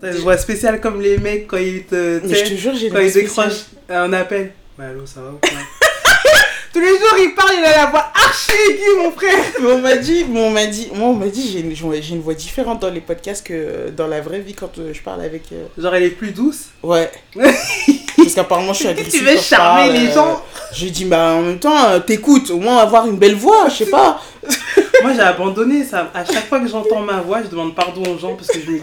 T'as une voix spéciale comme les mecs quand ils te. Mais je te jure, j'ai Quand ils décrochent un appel. Ouais, allô, ça va ou quoi? Tous les jours, il parle, il a la voix archi aiguë, mon frère. Mais on m'a dit, on m'a dit, moi, on m'a dit, j'ai une, j'ai une voix différente dans les podcasts que dans la vraie vie quand euh, je parle avec. euh, Genre, elle est plus douce? Ouais. Parce qu'apparemment, je suis agressive. Tu veux charmer parle, les euh, gens? Je lui dis, bah en même temps, euh, t'écoutes, au moins avoir une belle voix, je sais pas. Moi, j'ai abandonné ça. À chaque fois que j'entends ma voix, je demande pardon aux gens parce que je me dis,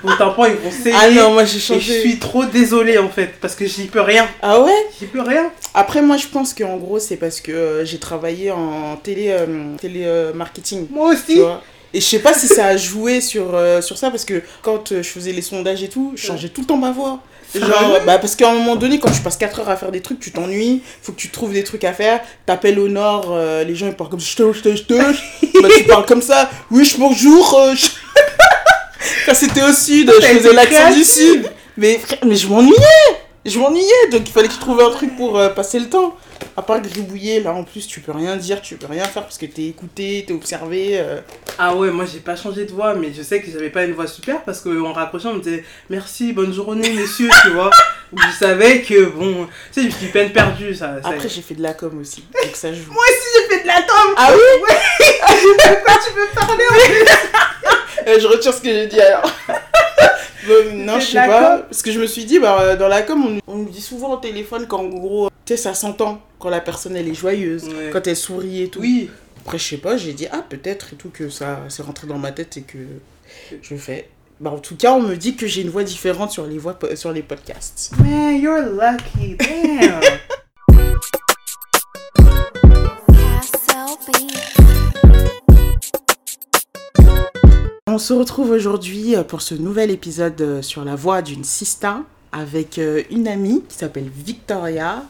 pour tampon, ils vont saigner. Ah non, moi j'ai Et je changé. suis trop désolée en fait, parce que j'y peux rien. Ah ouais? J'y peux rien. Après, moi je pense qu'en gros, c'est parce que euh, j'ai travaillé en télé, euh, télé euh, marketing. Moi Tu aussi. vois et je sais pas si ça a joué sur, euh, sur ça parce que quand je faisais les sondages et tout, je changeais tout le temps ma voix. Genre, bah parce qu'à un moment donné, quand tu passes 4 heures à faire des trucs, tu t'ennuies, faut que tu trouves des trucs à faire. T'appelles au nord, euh, les gens ils parlent comme je te, je te, je te. bah tu parles comme ça, oui, je bonjour. euh, je- Quand c'était au sud, je faisais l'accent du sud. Mais, frère, mais je m'ennuyais, je m'ennuyais, donc il fallait que je trouve un truc pour euh, passer le temps. À part gribouiller, là en plus, tu peux rien dire, tu peux rien faire parce que t'es écouté, t'es observé. euh. Ah ouais, moi j'ai pas changé de voix, mais je sais que j'avais pas une voix super parce qu'en raccrochant, on me disait merci, bonne journée, monsieur, tu vois. Je savais que bon, tu sais, suis peine perdue, ça. ça- Après, j'ai fait de la com aussi, donc ça joue. Moi aussi j'ai fait de la tombe Ah oui? Pourquoi tu veux parler Euh, Je retire ce que j'ai dit alors. Bon, non, je sais pas. com Parce que je me suis dit, bah, euh, dans la com, on, on nous dit souvent au téléphone qu'en gros, tu sais, ça s'entend quand la personne elle est joyeuse, Ouais. quand elle sourit et tout. Oui, Après, je sais pas, j'ai dit, ah, peut-être et tout, que ça c'est rentré dans ma tête et que je fais. Bah, en tout cas, on me dit que j'ai une voix différente sur les, voix, sur les podcasts. man, you're lucky, damn. On se retrouve aujourd'hui euh, pour ce nouvel épisode euh, sur la voix d'une sista avec euh, une amie qui s'appelle Victoria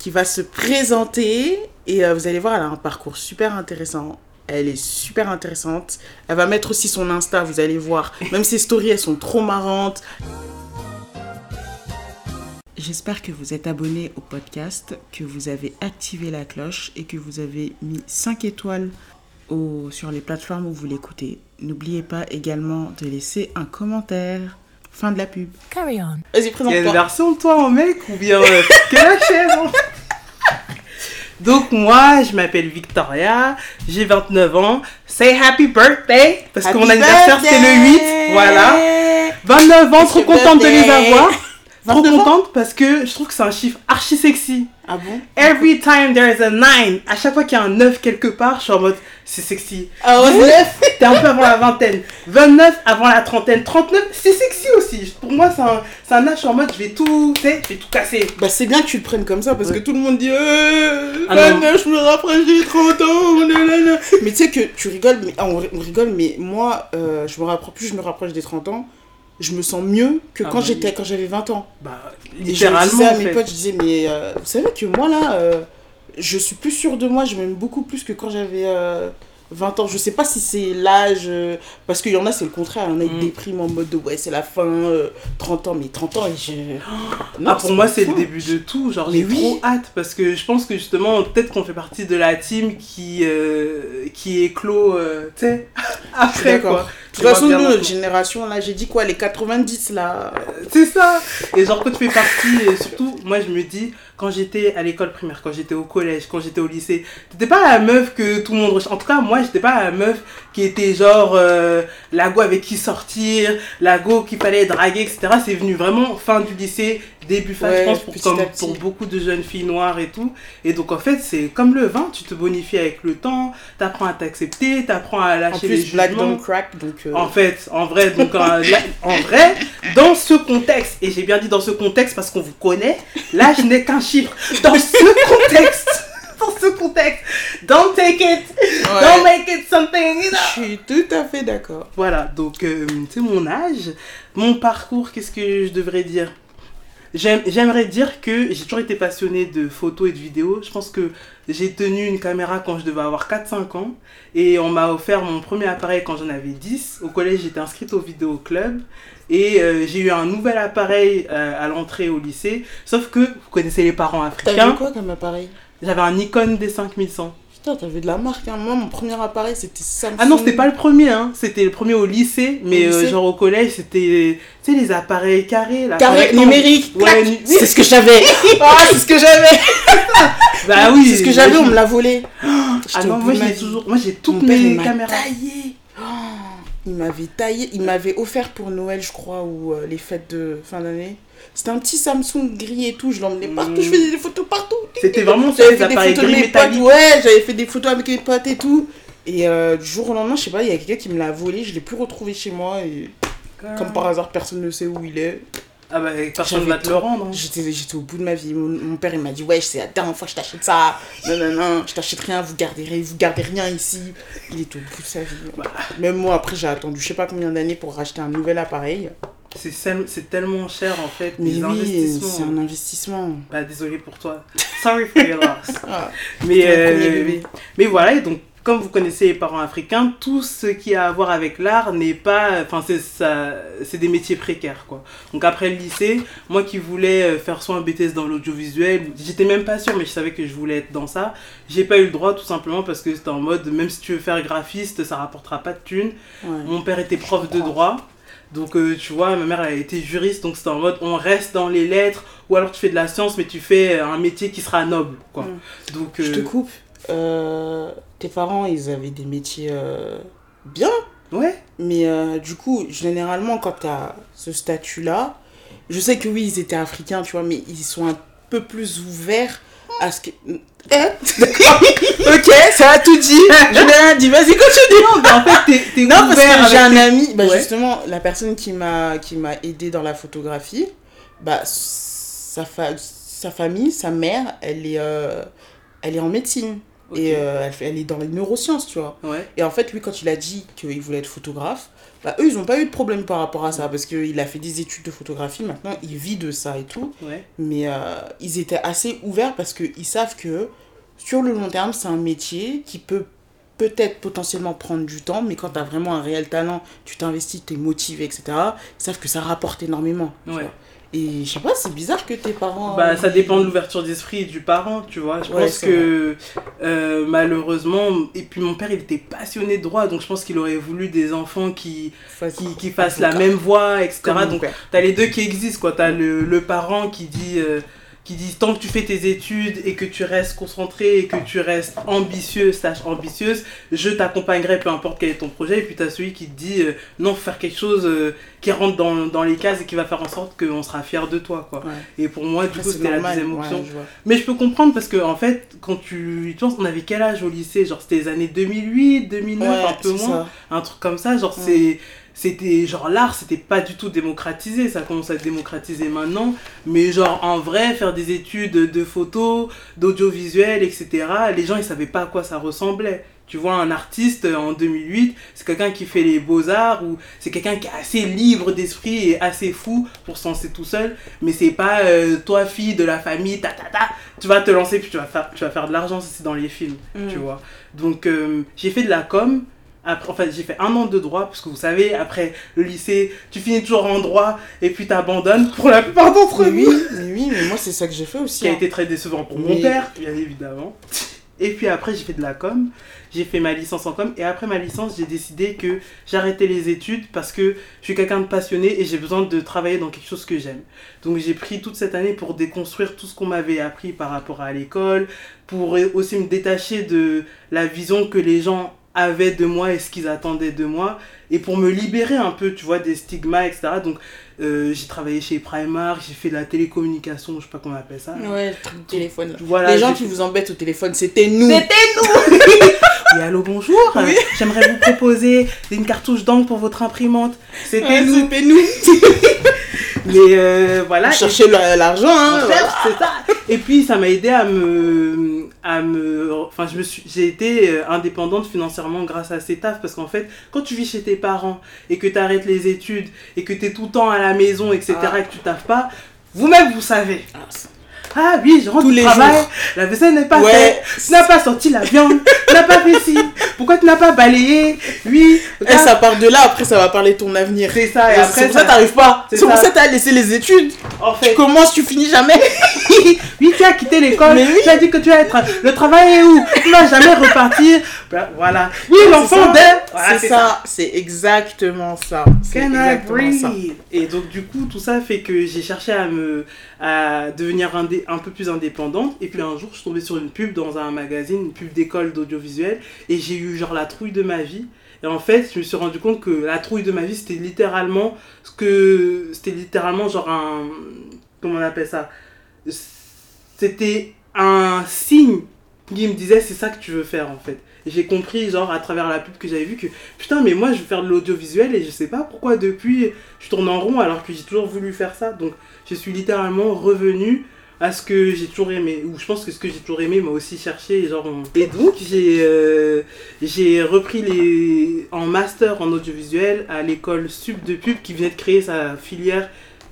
qui va se présenter et vous allez voir elle a un parcours super intéressant. Elle est super intéressante. Elle va mettre aussi son Insta, vous allez voir. Même ses stories, elles sont trop marrantes. J'espère que vous êtes abonné au podcast, que vous avez activé la cloche et que vous avez mis 5 étoiles sur les plateformes où vous l'écoutez. N'oubliez pas également de laisser un commentaire. Fin de la pub. Carry on. Vas-y, Il y a une présente-toi. version de toi en mec ou bien euh, que la chaise hein Donc moi, je m'appelle Victoria, j'ai 29 ans. Say happy birthday parce que mon anniversaire c'était le 8, birthday voilà. 29 ans, trop contente de les avoir. Trop 29 ans contente parce que je trouve que c'est un chiffre archi sexy. Ah bon? Every time there is a 9, à chaque fois qu'il y a un 9 quelque part, je suis en mode c'est sexy. Ah ouais 19, t'es un peu avant la vingtaine. 29 avant la trentaine. 39, c'est sexy aussi. Pour moi, c'est un, c'est un âge, je suis en mode je vais tout, tu sais, je vais tout casser. Bah c'est bien que tu le prennes comme ça parce Ouais. que tout le monde dit euh, Ah non. 29, je me rapproche des 30 ans. mais tu sais que tu rigoles, mais ah, on rigole, mais moi, euh, je me rapproche, plus je me rapproche des 30 ans, je me sens mieux que Ah quand bah j'étais quand j'avais 20 ans. Bah, Et je littéralement. disais à mes fait. potes, je disais, mais euh, vous savez que moi là, euh, je suis plus sûre de moi, je m'aime beaucoup plus que quand j'avais euh, 20 ans. Je sais pas si c'est l'âge, euh, parce qu'il y en a, c'est le contraire, il y en a qui Mm. dépriment en mode de ouais, c'est la fin, euh, 30 ans, mais 30 ans, et je. Non, Ah, pour moi, c'est le début de tout. Genre, j'ai oui. trop hâte parce que je pense que justement, peut-être qu'on fait partie de la team qui, qui éclot, tu sais, après quoi. De toute façon, nous, notre génération, là, j'ai dit quoi, les 90 là. C'est ça. Et genre, quand tu fais partie, et surtout, moi, je me dis, quand j'étais à l'école primaire, quand j'étais au collège, quand j'étais au lycée, t'étais pas la meuf que tout le monde recherche. En tout cas, moi, j'étais pas la meuf qui était genre euh, la go avec qui sortir, la go qu'il fallait draguer, etc. C'est venu vraiment fin du lycée, début Ouais, je pense, pour, comme beaucoup de jeunes filles noires et tout. Et donc, en fait, c'est comme le vin, tu te bonifies avec le temps, t'apprends à t'accepter, t'apprends à En lâcher les plus, Black jugements. Don't Crack, donc. euh, En fait, en vrai, donc euh, en vrai, dans ce contexte, et j'ai bien dit dans ce contexte parce qu'on vous connaît, je n'ai qu'un chiffre. Dans ce contexte, dans ce contexte, don't take it, ouais, don't make it something, you know. Je suis tout à fait d'accord. Voilà, donc euh, c'est mon âge, mon parcours, qu'est-ce que je devrais dire? J'aimerais dire que j'ai toujours été passionnée de photos et de vidéos. Je pense que j'ai tenu une caméra quand je devais avoir 4-5 ans. Et on m'a offert mon premier appareil quand j'en avais 10. Au collège, j'étais inscrite au vidéo club. Et euh, j'ai eu un nouvel appareil euh, à l'entrée au lycée. Sauf que, vous connaissez les parents africains, quoi comme appareil? J'avais un Nikon D5100. Putain, t'avais de la marque, hein. Moi, mon premier appareil, c'était Samsung. Ah non, c'était pas le premier, hein. C'était le premier au lycée, mais Au euh, genre au collège, c'était, tu sais, les appareils carrés, là. Carré rectangle. numérique. Ouais, nu- C'est ce que j'avais. Ah, c'est ce que j'avais. Bah oui. C'est ce que j'avais, on me l'a volé. Ah non, moi j'ai toujours, moi j'ai Mon toutes mes caméras. taillé. Oh, il m'avait taillé. Il m'avait offert pour Noël, je crois, ou euh, les fêtes de fin d'année. C'était un petit Samsung gris et tout. Je l'emmenais partout. Mm. Je faisais des photos partout. C'était vraiment ça, J'avais les fait des appareils gris métalliques. Ouais, j'avais fait des photos avec mes potes et tout. Et euh, du jour au lendemain, je sais pas, il y a quelqu'un qui me l'a volé. Je l'ai plus retrouvé chez moi. Et comme par hasard, personne ne sait où il est. Ah bah personne va te le rendre. hein. J'étais, j'étais au bout de ma vie. Mon, mon père, il m'a dit Ouais, c'est la dernière fois que je t'achète ça. Non, non, non, je t'achète rien, vous gardez, rien- vous gardez rien ici. Il était au bout de sa vie. Bah. Même moi, après, j'ai attendu je sais pas combien d'années pour racheter un nouvel appareil. C'est tellement cher en fait, Mais oui, c'est un investissement. Bah désolé pour toi. Sorry for your loss. Ah, Mais, euh, mais voilà, et donc comme vous connaissez les parents africains, tout ce qui a à voir avec l'art n'est pas. Enfin, c'est des métiers précaires quoi. Donc après le lycée, moi qui voulais euh, faire soit un BTS dans l'audiovisuel, j'étais même pas sûre, mais je savais que je voulais être dans ça. J'ai pas eu le droit tout simplement parce que c'était en mode, même si tu veux faire graphiste, ça rapportera pas de thunes. Ouais. Mon père était prof de droit. Donc, euh, tu vois, ma mère, elle a été juriste, donc c'était en mode, on reste dans les lettres, ou alors tu fais de la science, mais tu fais un métier qui sera noble, quoi. Mm. Donc, Je te euh, coupe. Euh, tes parents, ils avaient des métiers euh, bien. ouais, Mais euh, du coup, généralement, quand tu as ce statut-là, je sais que oui, ils étaient africains, tu vois, mais ils sont un peu plus ouverts à ce que. Eh ok, ça a tout dit. Je n'ai rien dit. Vas-y, continue. non, mais en fait, t'es, Non, parce que j'ai un tes- ami, bah Ouais. justement, la personne qui m'a qui m'a aidé dans la photographie, bah sa, fa- sa famille, sa mère, elle est, euh, elle est en médecine. Et euh, elle, fait- elle est dans les neurosciences, tu vois. Ouais, Et en fait, lui, quand il a dit qu'il voulait être photographe, bah, eux, ils n'ont pas eu de problème par rapport à ça, parce qu'il a fait des études de photographie, maintenant, il vit de ça et tout. ouais. Mais euh, ils étaient assez ouverts parce qu'ils savent que sur le long terme, c'est un métier qui peut peut-être potentiellement prendre du temps, mais quand tu as vraiment un réel talent, tu t'investis, tu es motivé, etc., ils savent que ça rapporte énormément. tu Ouais. vois. Et je sais pas, c'est bizarre que tes parents... Bah, ça dépend de l'ouverture d'esprit du parent, tu vois. Je Ouais, pense que euh, malheureusement, et puis mon père il était passionné de droit, donc je pense qu'il aurait voulu des enfants qui, fassent- qui, qui fassent la même voie, etc. comme Donc. T'as les deux qui existent, quoi. T'as le, le parent qui dit, euh, qui dit tant que tu fais tes études et que tu restes concentré et que tu restes ambitieux, slash ambitieuse, je t'accompagnerai peu importe quel est ton projet. Et puis t'as celui qui te dit euh, non, faire quelque chose euh, qui rentre dans, dans les cases et qui va faire en sorte qu'on sera fier de toi, quoi. Ouais. Et pour moi, du Après, coup, c'était la deuxième ouais, option. je. Mais je peux comprendre parce que, en fait, quand tu, tu penses, on avait quel âge au lycée? Genre, c'était les années 2008, 2009, Ouais, un peu moins ça. un truc comme ça genre c'est c'était genre l'art c'était pas du tout démocratisé. Ça commence à être démocratisé maintenant. Mais genre en vrai faire des études de photo d'audiovisuel etc les gens ils savaient pas à quoi ça ressemblait. Tu vois un artiste euh, en 2008 c'est quelqu'un qui fait les beaux arts ou c'est quelqu'un qui est assez libre d'esprit et assez fou pour se lancer tout seul. Mais c'est pas euh, toi fille de la famille ta ta ta. Tu vas te lancer puis tu vas faire tu vas faire de l'argent. C'est dans les films Mm. tu vois. Donc euh, j'ai fait de la com après, en fait, j'ai fait un an de droit, parce que vous savez, après le lycée, tu finis toujours en droit et puis t'abandonnes pour la plupart d'entre nous. oui, mais oui, mais moi, c'est ça que j'ai fait aussi. qui a hein. été très décevant pour Mais- mon père, bien évidemment. Et puis après, j'ai fait de la com, j'ai fait ma licence en com, et après ma licence, j'ai décidé que j'arrêtais les études parce que je suis quelqu'un de passionné et j'ai besoin de travailler dans quelque chose que j'aime. Donc j'ai pris toute cette année pour déconstruire tout ce qu'on m'avait appris par rapport à l'école, pour aussi me détacher de la vision que les gens avaient de moi et ce qu'ils attendaient de moi, et pour me libérer un peu, tu vois, des stigmas, etc. Donc euh, j'ai travaillé chez Primark, j'ai fait de la télécommunication, je sais pas comment on appelle ça. Ouais, le téléphone. là. Voilà, les gens qui vous embêtent au téléphone, c'était nous. Oui, allô, bonjour. Oui. J'aimerais vous proposer une cartouche d'encre pour votre imprimante. C'était Ouais, nous. C'était nous. Mais euh, voilà. La- l'argent, hein. C'est ça. Et puis ça m'a aidé à me, à me, enfin je me suis, j'ai été euh, indépendante financièrement grâce à ces tafs parce qu'en fait quand tu vis chez tes parents et que tu arrêtes les études et que tu es tout le temps à la maison etc Ah. et que tu taffes pas, vous-même vous savez. Ah, Ah oui, je rentre Tous du les travail, jours. la vaisselle n'est pas Ouais. faite, tu n'as pas sorti la viande, tu n'as pas fait ci, pourquoi tu n'as pas balayé? Oui, Eh, regarde, ça part de là, après ça va parler de ton avenir. c'est ça et Et après c'est pour ça que t'arrives pas. c'est pour ça. que t'as laissé les études. en Tu fait commences, tu finis jamais. oui, tu as quitté l'école, oui. tu as dit que tu vas être. Le travail est où? Tu vas jamais repartir. Bah, Voilà. Oui, l'enfant ça. de. Voilà, c'est ça, c'est exactement ça. C'est Can I exactement ça. Et donc du coup tout ça fait que j'ai cherché à me à devenir un peu plus indépendante et puis un jour je suis tombée sur une pub dans un magazine, une pub d'école d'audiovisuel et j'ai eu genre la trouille de ma vie. Et en fait, je me suis rendu compte que la trouille de ma vie c'était littéralement ce que c'était littéralement genre un comment on appelle ça? C'était un signe qui me disait c'est ça que tu veux faire en fait. J'ai compris genre à travers la pub que j'avais vu que putain mais moi je veux faire de l'audiovisuel et je sais pas pourquoi depuis je tourne en rond alors que j'ai toujours voulu faire ça. Donc je suis littéralement revenu à ce que j'ai toujours aimé ou je pense que ce que j'ai toujours aimé m'a aussi cherché genre on- et donc j'ai euh, j'ai repris les en master en audiovisuel à l'école Sub de pub qui venait de créer sa filière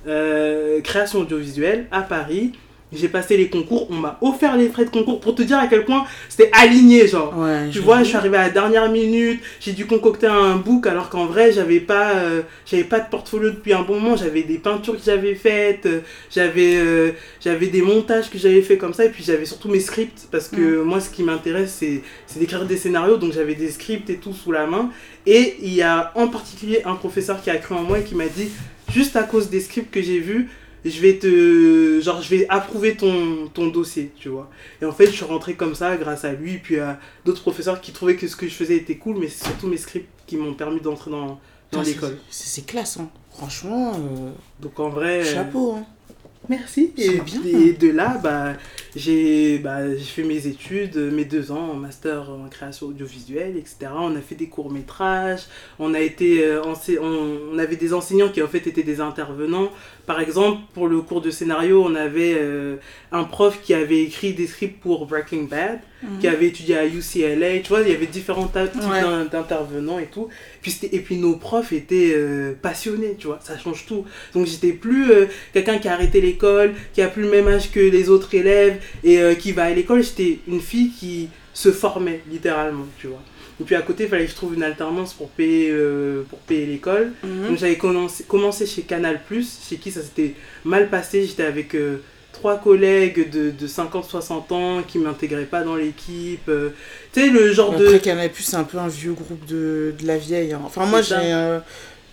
euh, création audiovisuelle à Paris. J'ai passé les concours, on m'a offert les frais de concours pour te dire à quel point c'était aligné genre. Ouais, Tu vois, je suis arrivé à la dernière minute, j'ai dû concocter un book alors qu'en vrai, j'avais pas euh, j'avais pas de portfolio depuis un bon moment, j'avais des peintures que j'avais faites, euh, j'avais euh, j'avais des montages que j'avais fait comme ça et puis j'avais surtout mes scripts parce que moi ce qui m'intéresse c'est c'est d'écrire des scénarios donc j'avais des scripts et tout sous la main. Et il y a en particulier un professeur qui a cru en moi et qui m'a dit juste à cause des scripts que j'ai vus je vais te genre je vais approuver ton, ton dossier tu vois et en fait je suis rentré comme ça grâce à lui puis à d'autres professeurs qui trouvaient que ce que je faisais était cool mais c'est surtout mes scripts qui m'ont permis d'entrer dans, dans l'école C'est classe, hein. Franchement, euh, donc en vrai chapeau. Hein. Merci. Et, bien. et de là, bah, j'ai bah, fait mes études, mes deux ans en master en création audiovisuelle, etc. On a fait des courts-métrages, on, a été, euh, on avait des enseignants qui en fait étaient des intervenants. Par exemple, pour le cours de scénario, on avait euh, un prof qui avait écrit des scripts pour Breaking Bad, qui avait étudié à UCLA. Tu vois, il y avait différents types Ouais. d'intervenants et tout. Puis et puis nos profs étaient euh, passionnés, tu vois, ça change tout. Donc j'étais plus euh, quelqu'un qui a arrêté l'école, qui a plus le même âge que les autres élèves et euh, qui va à l'école. J'étais une fille qui se formait littéralement, tu vois. Et puis à côté, il fallait que je trouve une alternance pour payer, euh, pour payer l'école. Mhm. Donc j'avais commencé, commencé chez Canal+, chez qui ça s'était mal passé. J'étais avec euh, trois collègues de, de 50-60 ans qui m'intégraient pas dans l'équipe. euh, tu sais, le genre de... Après, Canal+, c'est un peu un vieux groupe de, de la vieille. hein. Enfin, moi, ça. j'ai... euh,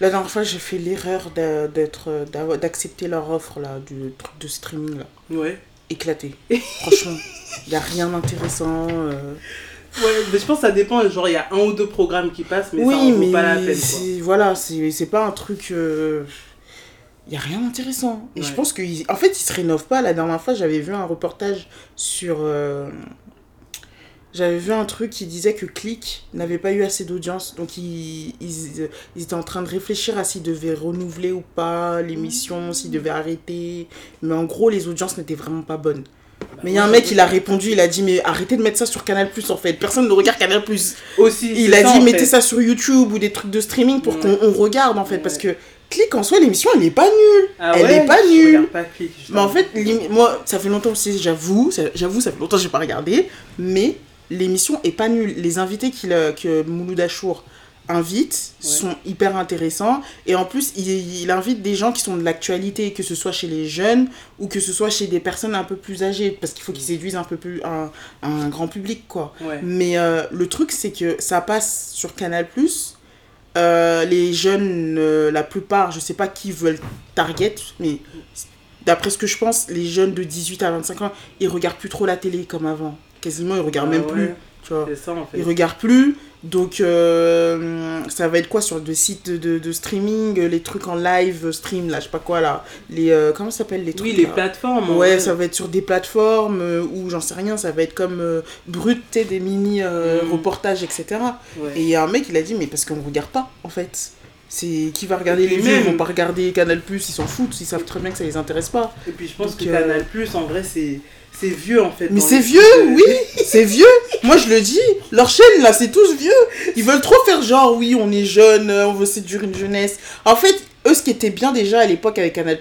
la dernière fois, j'ai fait l'erreur d'être, euh, d'accepter leur offre, là, du truc de streaming, là. Ouais. Éclaté. Franchement, il n'y a rien d'intéressant. euh. Ouais, mais je pense que ça dépend. Genre, il y a un ou deux programmes qui passent, mais ça oui, en vaut mais pas la peine. Quoi. voilà, c'est c'est pas un truc... Il n'y a rien d'intéressant. Et je pense qu'en en fait, ils se rénovent pas. La dernière fois, j'avais vu un reportage sur... euh, J'avais vu un truc qui disait que Click n'avait pas eu assez d'audience. Donc, ils, ils, ils étaient en train de réfléchir à s'ils devaient renouveler ou pas l'émission, s'ils devaient arrêter. Mais en gros, les audiences n'étaient vraiment pas bonnes. Mais il y a un mec, il a répondu, il a dit, mais arrêtez de mettre ça sur Canal+, en fait. Personne ne regarde Canal+. Aussi, Il a ça, dit, mettez fait. ça sur YouTube ou des trucs de streaming pour Ouais. qu'on on regarde, en fait. Parce que Click, en soi, l'émission, elle n'est pas nulle. Ah elle ouais, est pas nulle. regarde pas Click, Mais en fait, moi, ça fait longtemps aussi, j'avoue, ça- j'avoue, ça fait longtemps que j'ai pas regardé, mais l'émission est pas nulle. Les invités qu'il, a- que Mouloud Achour invite Ouais. sont hyper intéressants. Et en plus, il, il invite des gens qui sont de l'actualité, que ce soit chez les jeunes ou que ce soit chez des personnes un peu plus âgées, parce qu'il faut qu'ils séduisent un peu plus un, un grand public, quoi. Ouais. Mais euh, le truc, c'est que ça passe sur Canal+. Euh, les jeunes, euh, la plupart, je sais pas qui veulent target, mais d'après ce que je pense, les jeunes de 18 à 25 ans, ils regardent plus trop la télé comme avant. Quasiment, ils regardent Ah même ouais, plus. Tu vois. C'est ça, en fait. Ils regardent plus. Donc, euh, ça va être quoi sur des sites de, de, streaming, euh, les trucs en live stream, là, je sais pas quoi, là. Les, euh, comment ça s'appelle les trucs Oui, les là plateformes. Ouais, ça va être sur des plateformes euh, ou j'en sais rien, ça va être comme euh, brut, des mini euh, Mm. reportages, etc. Ouais. Et il y a un mec, il a dit, mais parce qu'on regarde pas, en fait. C'est qui va regarder les vieux, ils vont pas regarder Canal+, ils s'en foutent, ils savent très bien que ça les intéresse pas. Et puis je pense Donc, que euh, Canal Plus, en vrai, c'est c'est vieux en fait. Mais c'est vieux, de- oui, c'est vieux. Moi, je le dis, leur chaîne, là, c'est tous vieux. Ils veulent trop faire genre, oui, on est jeune, euh, on veut séduire une jeunesse. En fait, eux, ce qui était bien déjà à l'époque avec Canal+,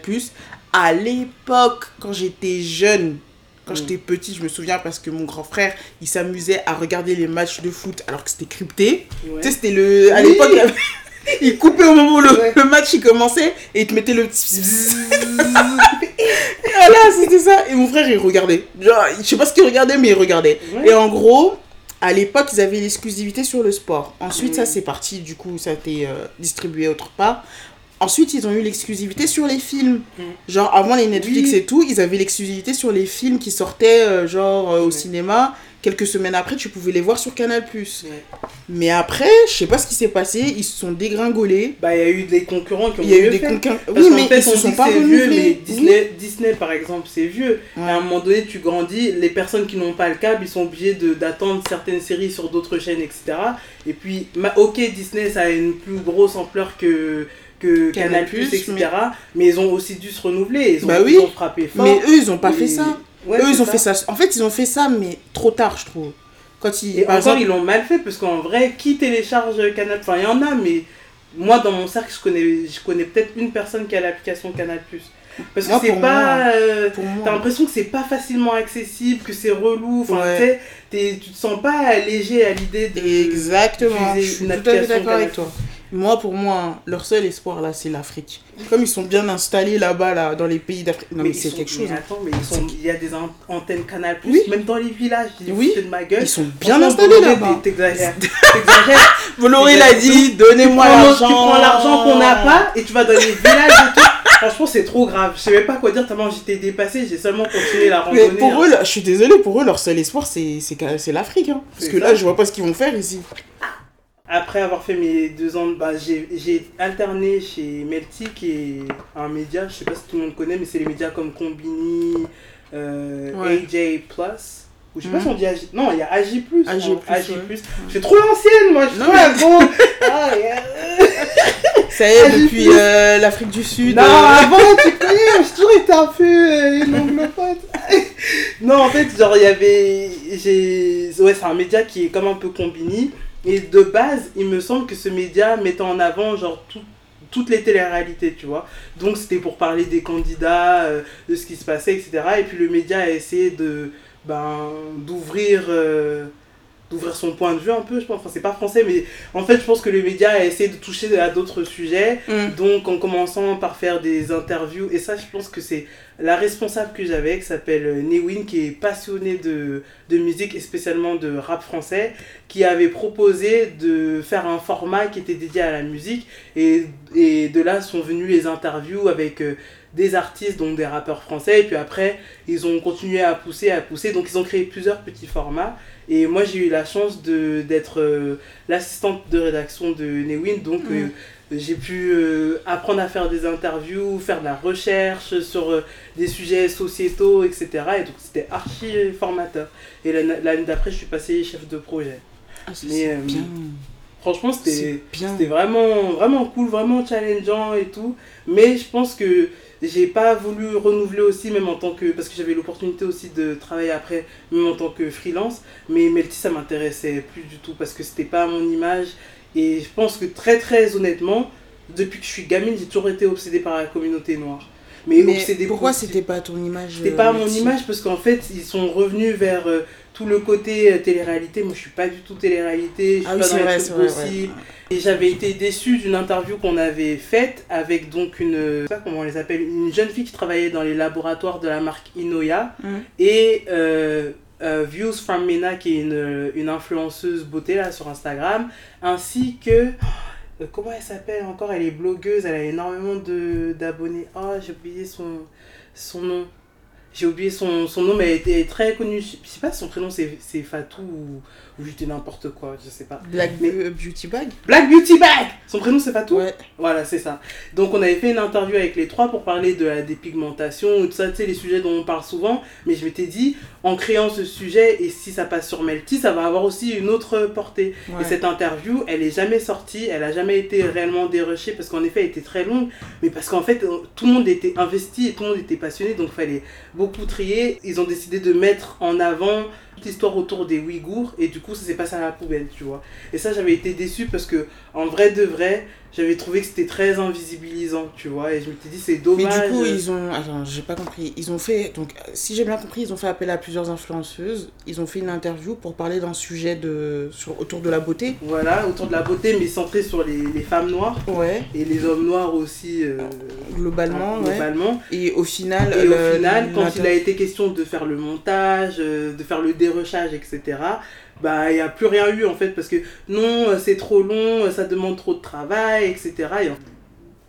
à l'époque, quand j'étais jeune, quand Mm. j'étais petit, je me souviens parce que mon grand frère, il s'amusait à regarder les matchs de foot alors que c'était crypté. Ouais. Tu sais, c'était le... À Oui. l'époque, il coupait au moment où le, Ouais. le match il commençait et il te mettait le petit... Voilà, c'était ça. Et mon frère, il regardait. Genre, je sais pas ce qu'il regardait, mais il regardait. Ouais. Et en gros, à l'époque, ils avaient l'exclusivité sur le sport. Ensuite, Mm. ça, c'est parti, du coup, ça a été euh, distribué autre part. Ensuite, ils ont eu l'exclusivité sur les films. Mm. Genre, avant les Netflix Oui. et tout, ils avaient l'exclusivité sur les films qui sortaient, euh, genre, euh, au cinéma. Quelques semaines après, tu pouvais les voir sur Canal+. Ouais. Mais après, je sais pas ce qui s'est passé, ils se sont dégringolés. Bah, il y a eu des concurrents qui ont Il y a eu des. Parce Oui, mais fait, ils se sont pas vieux, mais. Disney, Disney, par exemple, c'est vieux. À un moment donné, tu grandis, les personnes qui n'ont pas le câble, ils sont obligés de- d'attendre certaines séries sur d'autres chaînes, etc. Et puis, ok, Disney, ça a une plus grosse ampleur que, que Canal+, Canal+, etc. mais- Mais... ils ont aussi dû se renouveler, ils ont, Bah ils oui. ont frappé fort. Mais eux, ils ont pas Et- fait ça. Ouais, eux, ils ont fait ça. En fait, ils ont fait ça, mais trop tard, je trouve. Quand ils, Et par encore, exemple, ils l'ont mal fait, parce qu'en vrai, qui télécharge Canal? Enfin, il y en a, mais moi, dans mon cercle, je connais, je connais peut-être une personne qui a l'application Canal+. Parce que c'est pas... euh, T'as l'impression que c'est pas facilement accessible, que c'est relou. Enfin, Ouais. tu te sens pas léger à l'idée de. exactement. Je suis une tout à fait application d'accord avec toi. Moi, pour moi, leur seul espoir là, c'est l'Afrique. Comme ils sont bien installés là-bas, là, dans les pays d'Afrique. Non, mais, c'est quelque chose. mais hein. attends, mais ils sont- il y a des an- antennes Canal+, Oui. même dans les villages. Ils Oui. foutent de ma gueule. Ils sont bien installés là-bas. T'exagères. T'exagères. Bolloré l'a dit, donnez-moi l'argent. Tu prends l'argent qu'on n'a pas et tu vas dans les villages et tout. Franchement, c'est trop grave. Je sais même pas quoi dire tellement j'étais dépassée. J'ai seulement continué la Mais randonnée. pour hein. eux, je suis désolée, pour eux, leur seul espoir, c'est l'Afrique. Hein. Parce que ça. là, je vois pas ce qu'ils vont faire ici. Après avoir fait mes deux ans, bah, j'ai j'ai alterné chez Melty, qui est un média, je sais pas si tout le monde connaît, mais c'est les médias comme Combini, euh, Ouais. AJ Plus. Ou je sais pas Mhm. si on dit AJ. Non, il y a AJ. AJ+, hein, AJ+. ouais. Je suis trop l'ancienne, moi, je suis Non, trop mais- la. Ah, yeah. Ça y est, depuis plus. euh, l'Afrique du Sud. Non, euh, avant, tu connais, j'ai toujours été un peu une anglophone. non, en fait, genre, il y avait. j'ai Ouais, c'est un média qui est comme un peu combini. Et de base, il me semble que ce média mettait en avant, genre, tout- toutes les téléréalités, tu vois. Donc, c'était pour parler des candidats, euh, de ce qui se passait, etc. Et puis, le média a essayé de. Ben, d'ouvrir. euh, d'ouvrir son point de vue un peu, je pense. Enfin, c'est pas français, mais en fait, je pense que le média a essayé de toucher à d'autres sujets. hum. Donc en commençant par faire des interviews, et ça je pense que c'est la responsable que j'avais qui s'appelle euh, Newin, qui est passionnée de, de musique et spécialement de rap français, qui avait proposé de faire un format qui était dédié à la musique, et, et de là sont venues les interviews avec euh, des artistes, donc des rappeurs français, et puis après ils ont continué à pousser, à pousser, donc ils ont créé plusieurs petits formats. Et moi, j'ai eu la chance d'être euh, l'assistante de rédaction de Newin, donc. J'ai pu euh, apprendre à faire des interviews, faire de la recherche sur euh, des sujets sociétaux, etc. Et donc c'était archi formateur. Et l'année d'après, je suis passé chef de projet. Ah, Mais, euh, bien. Franchement, c'était vraiment, vraiment cool, vraiment challengeant et tout. Mais je pense que j'ai pas voulu renouveler aussi, même en tant que. Parce que j'avais l'opportunité aussi de travailler après, même en tant que freelance. Mais Melty, ça m'intéressait plus du tout parce que c'était pas mon image. Et je pense que très, très honnêtement, depuis que je suis gamine, j'ai toujours été obsédée par la communauté noire. Mais, Mais obsédée pourquoi c'était pas ton image c'était euh, pas mon Letty image parce qu'en fait ils sont revenus vers euh, tout le côté euh, télé-réalité. Moi je suis pas du tout télé-réalité, je suis Ah pas dans vrai, ouais. possibles. Et j'avais été déçue d'une interview qu'on avait faite avec donc une, comment on les appelle, une jeune fille qui travaillait dans les laboratoires de la marque Inoya Hum. et euh, euh, Views from Mina qui est une, influenceuse beauté là sur Instagram ainsi que euh, comment elle s'appelle encore? Elle est blogueuse elle a énormément d'abonnés. Oh j'ai oublié son nom. J'ai oublié son, nom mais elle était très connue. Je sais pas si son prénom c'est Fatou ou, ou j'étais n'importe quoi je sais pas Black Mais- Beauty Bag Black Beauty Bag son prénom c'est Fatou Ouais. voilà, c'est ça. Donc on avait fait une interview avec les trois pour parler de la dépigmentation, tout ça, tu sais, les sujets dont on parle souvent. Mais je m'étais dit, en créant ce sujet, et si ça passe sur Melty, ça va avoir aussi une autre portée. ouais. Et cette interview, elle est jamais sortie, elle a jamais été réellement dérushée parce qu'en effet, elle était très longue, mais parce qu'en fait, euh, tout le monde était investi et tout le monde était passionné, donc il fallait beaucoup trier. Ils ont décidé de mettre en avant toute l'histoire autour des Ouïghours et du coup ça s'est passé à la poubelle, tu vois. Et ça j'avais été déçu parce que en vrai de vrai, j'avais trouvé que c'était très invisibilisant, tu vois. Et je m'étais dit c'est Mais dommage. du coup, ils ont. Attends, j'ai pas compris. Ils ont fait. Donc, si j'ai bien compris, ils ont fait appel à plusieurs influenceuses. Ils ont fait une interview pour parler d'un sujet de... sur... autour de la beauté. Voilà, autour de la beauté mais centré sur les, les femmes noires Ouais. et les hommes noirs aussi euh, Globalement, ouais. globalement. Et au final. Et le- au final, quand il a été question de faire le montage, euh, de faire le dérochage, etc., bah il n'y a plus rien eu en fait parce que non, euh, c'est trop long, euh, ça demande trop de travail, etc. Et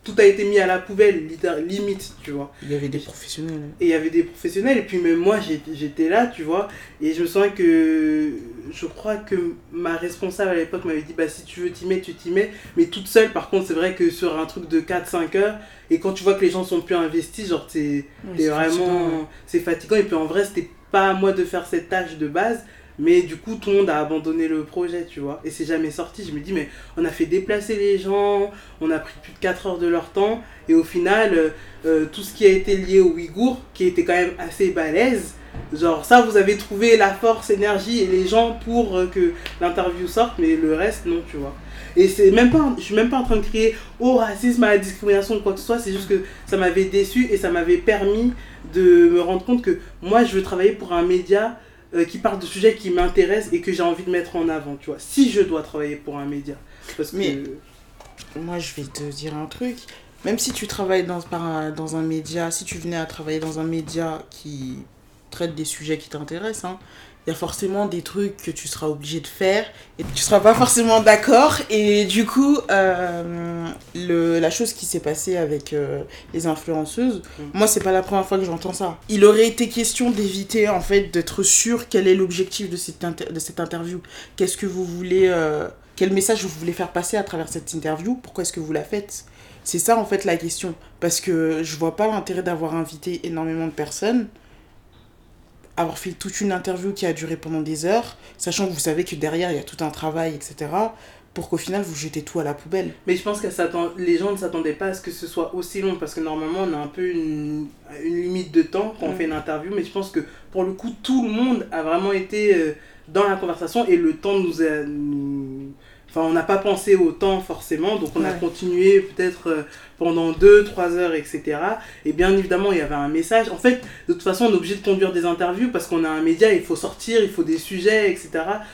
tout a été mis à la poubelle, limite, tu vois. Il y avait des professionnels. Et il y avait des professionnels, et puis même moi j'étais là, tu vois, et je me souviens que je crois que ma responsable à l'époque m'avait dit bah si tu veux t'y mets, tu t'y mets, mais toute seule, par contre, c'est vrai que sur un truc de 4-5 heures, et quand tu vois que les gens sont plus investis, genre t'es ouais. vraiment. C'est fatigant, et puis en vrai, c'était pas à moi de faire cette tâche de base. Mais du coup, tout le monde a abandonné le projet, tu vois. Et c'est jamais sorti. Je me dis, mais on a fait déplacer les gens, on a pris plus de 4 heures de leur temps. Et au final, euh, euh, tout ce qui a été lié aux Ouïghours, qui était quand même assez balèze, genre ça, vous avez trouvé la force, énergie et les gens pour euh, que l'interview sorte, mais le reste, non, tu vois. Et c'est même pas, je suis même pas en train de crier au racisme, à la discrimination ou quoi que ce soit, c'est juste que ça m'avait déçu et ça m'avait permis de me rendre compte que moi, je veux travailler pour un média euh, qui parle de sujets qui m'intéressent et que j'ai envie de mettre en avant, tu vois. Si je dois travailler pour un média. Parce que... Mais- Moi, je vais te dire un truc. Même si tu travailles dans, par un- dans un média, si tu venais à travailler dans un média qui traite des sujets qui t'intéressent, hein, il y a forcément des trucs que tu seras obligé de faire et tu seras pas forcément d'accord. Et du coup, euh, le, la chose qui s'est passée avec euh, les influenceuses, Mm. moi, c'est pas la première fois que j'entends ça. Il aurait été question d'éviter, en fait, d'être sûr quel est l'objectif de cette, inter- de cette interview. Qu'est-ce que vous voulez. euh, quel message vous voulez faire passer à travers cette interview? Pourquoi est-ce que vous la faites? C'est ça en fait la question. Parce que je vois pas l'intérêt d'avoir invité énormément de personnes, avoir fait toute une interview qui a duré pendant des heures, sachant que vous savez que derrière il y a tout un travail, etc. Pour qu'au final vous jetez tout à la poubelle. Mais je pense que les gens ne s'attendaient pas à ce que ce soit aussi long parce que normalement on a un peu une, une limite de temps quand on Mm. fait une interview mais je pense que pour le coup tout le monde a vraiment été euh, dans la conversation et le temps nous a... nous- Enfin on n'a pas pensé au temps forcément donc on a continué peut-être euh, pendant 2-3 heures etc. Et bien évidemment il y avait un message. En fait de toute façon on est obligé de conduire des interviews parce qu'on a un média, il faut sortir, il faut des sujets etc.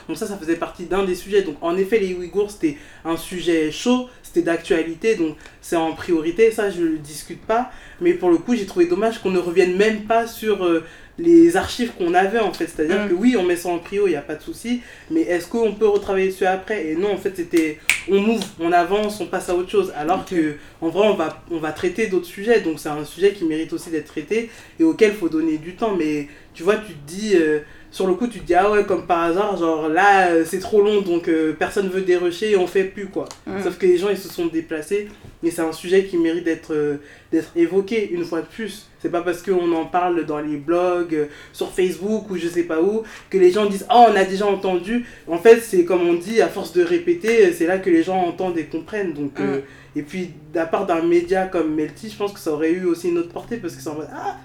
Donc ça ça faisait partie d'un des sujets. Donc en effet les Ouïghours c'était un sujet chaud, c'était d'actualité, donc c'est en priorité, ça je ne le discute pas. Mais pour le coup, j'ai trouvé dommage qu'on ne revienne même pas sur euh, les archives qu'on avait en fait. C'est-à-dire Mm. que oui, on met ça en prio, il n'y a pas de souci, mais est-ce qu'on peut retravailler dessus après? Et non, en fait, c'était on move, on avance, on passe à autre chose. Alors que en vrai, on va, on va traiter d'autres sujets, donc c'est un sujet qui mérite aussi d'être traité et auquel il faut donner du temps. Mais tu vois, tu te dis. euh, sur le coup, tu te dis, ah ouais, comme par hasard, genre là, euh, c'est trop long, donc euh, personne veut dérocher et on fait plus, quoi. Mm. Sauf que les gens, ils se sont déplacés, mais c'est un sujet qui mérite d'être euh, d'être évoqué une fois de plus. C'est pas parce qu'on en parle dans les blogs, euh, sur Facebook ou je sais pas où, que les gens disent, oh, on a déjà entendu. En fait, c'est comme on dit, à force de répéter, c'est là que les gens entendent et comprennent. Donc, euh, et puis, la part d'un média comme Melty, je pense que ça aurait eu aussi une autre portée, parce que c'est en ah,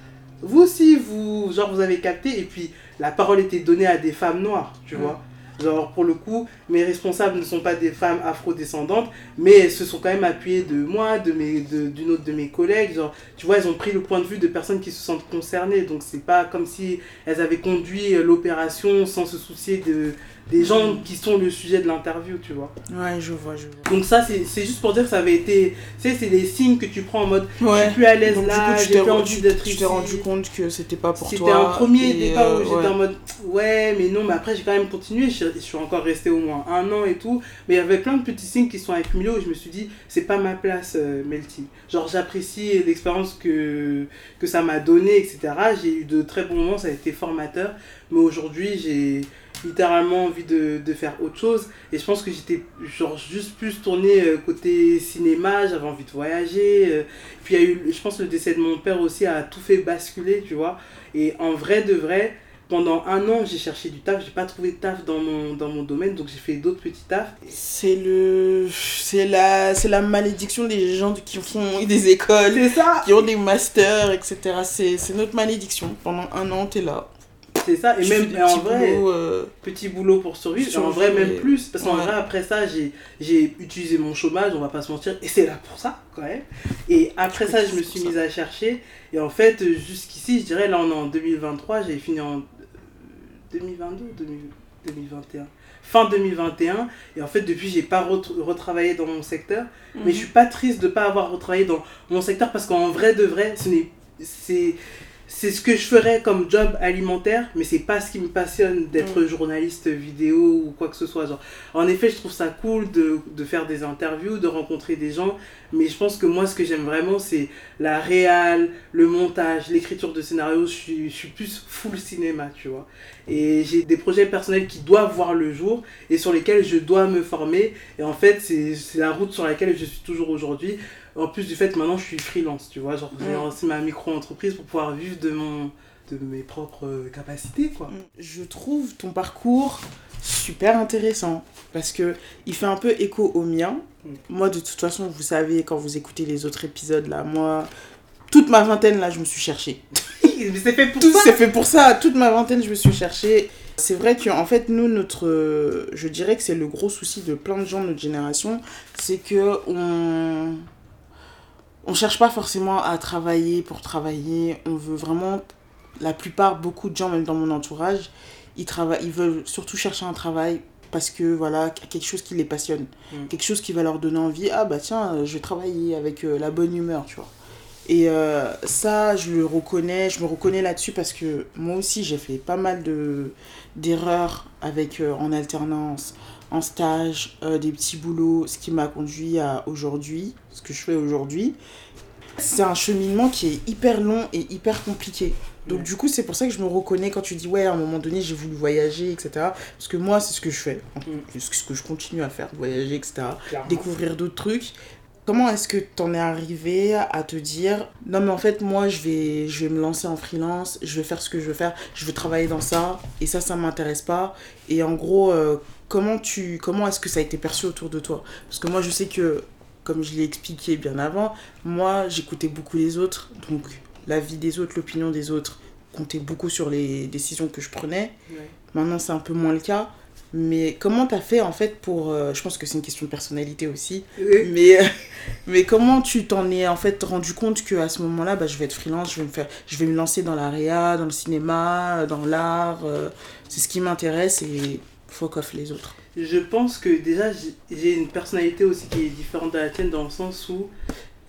vous aussi, vous, genre, vous avez capté, et puis la parole était donnée à des femmes noires, tu Mm. vois. Genre, pour le coup, mes responsables ne sont pas des femmes afrodescendantes, mais elles se sont quand même appuyées de moi, de mes, d'une autre de mes collègues. Genre, tu vois, elles ont pris le point de vue de personnes qui se sentent concernées. Donc, c'est pas comme si elles avaient conduit euh, l'opération sans se soucier de, des gens qui sont le sujet de l'interview, tu vois. Ouais, je vois, je vois. Donc, ça, c'est, c'est juste pour dire que ça avait été. Tu sais, c'est des signes que tu prends en mode je Ouais. suis plus à l'aise là, tu j'ai plus envie d'être tu ici. t'es rendu compte que c'était pas pour C'était toi. un premier départ où euh, j'étais ouais. en mode ouais mais non mais après j'ai quand même continué je, je suis encore resté au moins un an et tout mais il y avait plein de petits signes qui sont accumulés où je me suis dit c'est pas ma place euh, Melty genre j'apprécie l'expérience que, que ça m'a donné etc j'ai eu de très bons moments ça a été formateur mais aujourd'hui j'ai littéralement envie de, de faire autre chose et je pense que j'étais genre juste plus tourné euh, côté cinéma j'avais envie de voyager euh, puis il y a eu je pense le décès de mon père aussi a tout fait basculer tu vois et en vrai de vrai, pendant un an, j'ai cherché du taf, j'ai pas trouvé de taf dans mon, dans mon domaine, donc j'ai fait d'autres petits tafs. C'est le. C'est la... c'est la malédiction des gens qui font des écoles, C'est ça qui ont des masters, etc. C'est c'est notre malédiction. Pendant un an, t'es là. C'est ça, et même et en vrai, euh, petit boulot pour survivre, et en vrai même et- plus, parce qu'en Ouais. vrai après ça j'ai j'ai utilisé mon chômage, on va pas se mentir, et c'est là pour ça quand même. Et après ça je me suis mise à chercher, et en fait jusqu'ici je dirais là on est en 2023, j'ai fini en euh, 2022 ou 2000 2021 fin 2021 et en fait depuis j'ai pas ret- retravaillé dans mon secteur. Mais je suis pas triste de pas avoir retravaillé dans mon secteur parce qu'en vrai de vrai ce n'est c'est c'est ce que je ferais comme job alimentaire mais c'est pas ce qui me passionne d'être journaliste vidéo ou quoi que ce soit genre. En effet je trouve ça cool de, de faire des interviews de rencontrer des gens mais je pense que moi ce que j'aime vraiment c'est la réal le montage l'écriture de scénarios je suis, je suis plus full cinéma tu vois. Et j'ai des projets personnels qui doivent voir le jour et sur lesquels je dois me former. Et en fait c'est c'est la route sur laquelle je suis toujours aujourd'hui en plus du fait que maintenant je suis freelance tu vois genre j'ai Mm. lancé ma micro-entreprise pour pouvoir vivre de mon de mes propres euh, capacités quoi Je trouve ton parcours super intéressant parce que il fait un peu écho au mien. Mm. Moi, de toute façon, vous savez, quand vous écoutez les autres épisodes, là, moi, toute ma vingtaine, là, je me suis cherchée. mais c'est fait pour Tout ça c'est fait pour ça. Toute ma vingtaine, je me suis cherchée. C'est vrai qu'en fait, nous, notre. Je dirais que c'est le gros souci de plein de gens de notre génération. C'est que on. On cherche pas forcément à travailler pour travailler. On veut vraiment. La plupart, beaucoup de gens, même dans mon entourage, ils, travaillent, ils veulent surtout chercher un travail parce que voilà, quelque chose qui les passionne. Mm. Quelque chose qui va leur donner envie. Ah bah tiens, euh, je vais travailler avec euh, la bonne humeur, tu vois. Et euh, ça, je le reconnais, je me reconnais là-dessus parce que moi aussi, j'ai fait pas mal de d'erreurs avec euh, en alternance, en stage, euh, des petits boulots, ce qui m'a conduit à aujourd'hui, ce que je fais aujourd'hui. C'est un cheminement qui est hyper long et hyper compliqué. Donc Ouais. du coup, c'est pour ça que je me reconnais quand tu dis ouais, à un moment donné, j'ai voulu voyager, etc. Parce que moi, c'est ce que je fais. Mm. C'est ce que je continue à faire, voyager, etc Clairement. découvrir d'autres trucs. Comment est-ce que t'en es arrivé à te dire non mais en fait moi je vais je vais me lancer en freelance, je vais faire ce que je veux faire, je veux travailler dans ça et ça ça m'intéresse pas et en gros euh, comment tu comment est-ce que ça a été perçu autour de toi? Parce que moi je sais que comme je l'ai expliqué bien avant, moi j'écoutais beaucoup les autres donc la vie des autres, l'opinion des autres comptait beaucoup sur les décisions que je prenais. Ouais. Maintenant, c'est un peu moins le cas. Mais comment t'as fait en fait pour. euh, je pense que c'est une question de personnalité aussi. Et- Mais, euh, mais comment tu t'en es en fait rendu compte qu'à ce moment-là, bah, je vais être freelance, je vais, me faire, je vais me lancer dans la réa, dans le cinéma, dans l'art. euh, c'est ce qui m'intéresse et les autres. Je pense que déjà j'ai- j'ai une personnalité aussi qui est différente de la tienne dans le sens où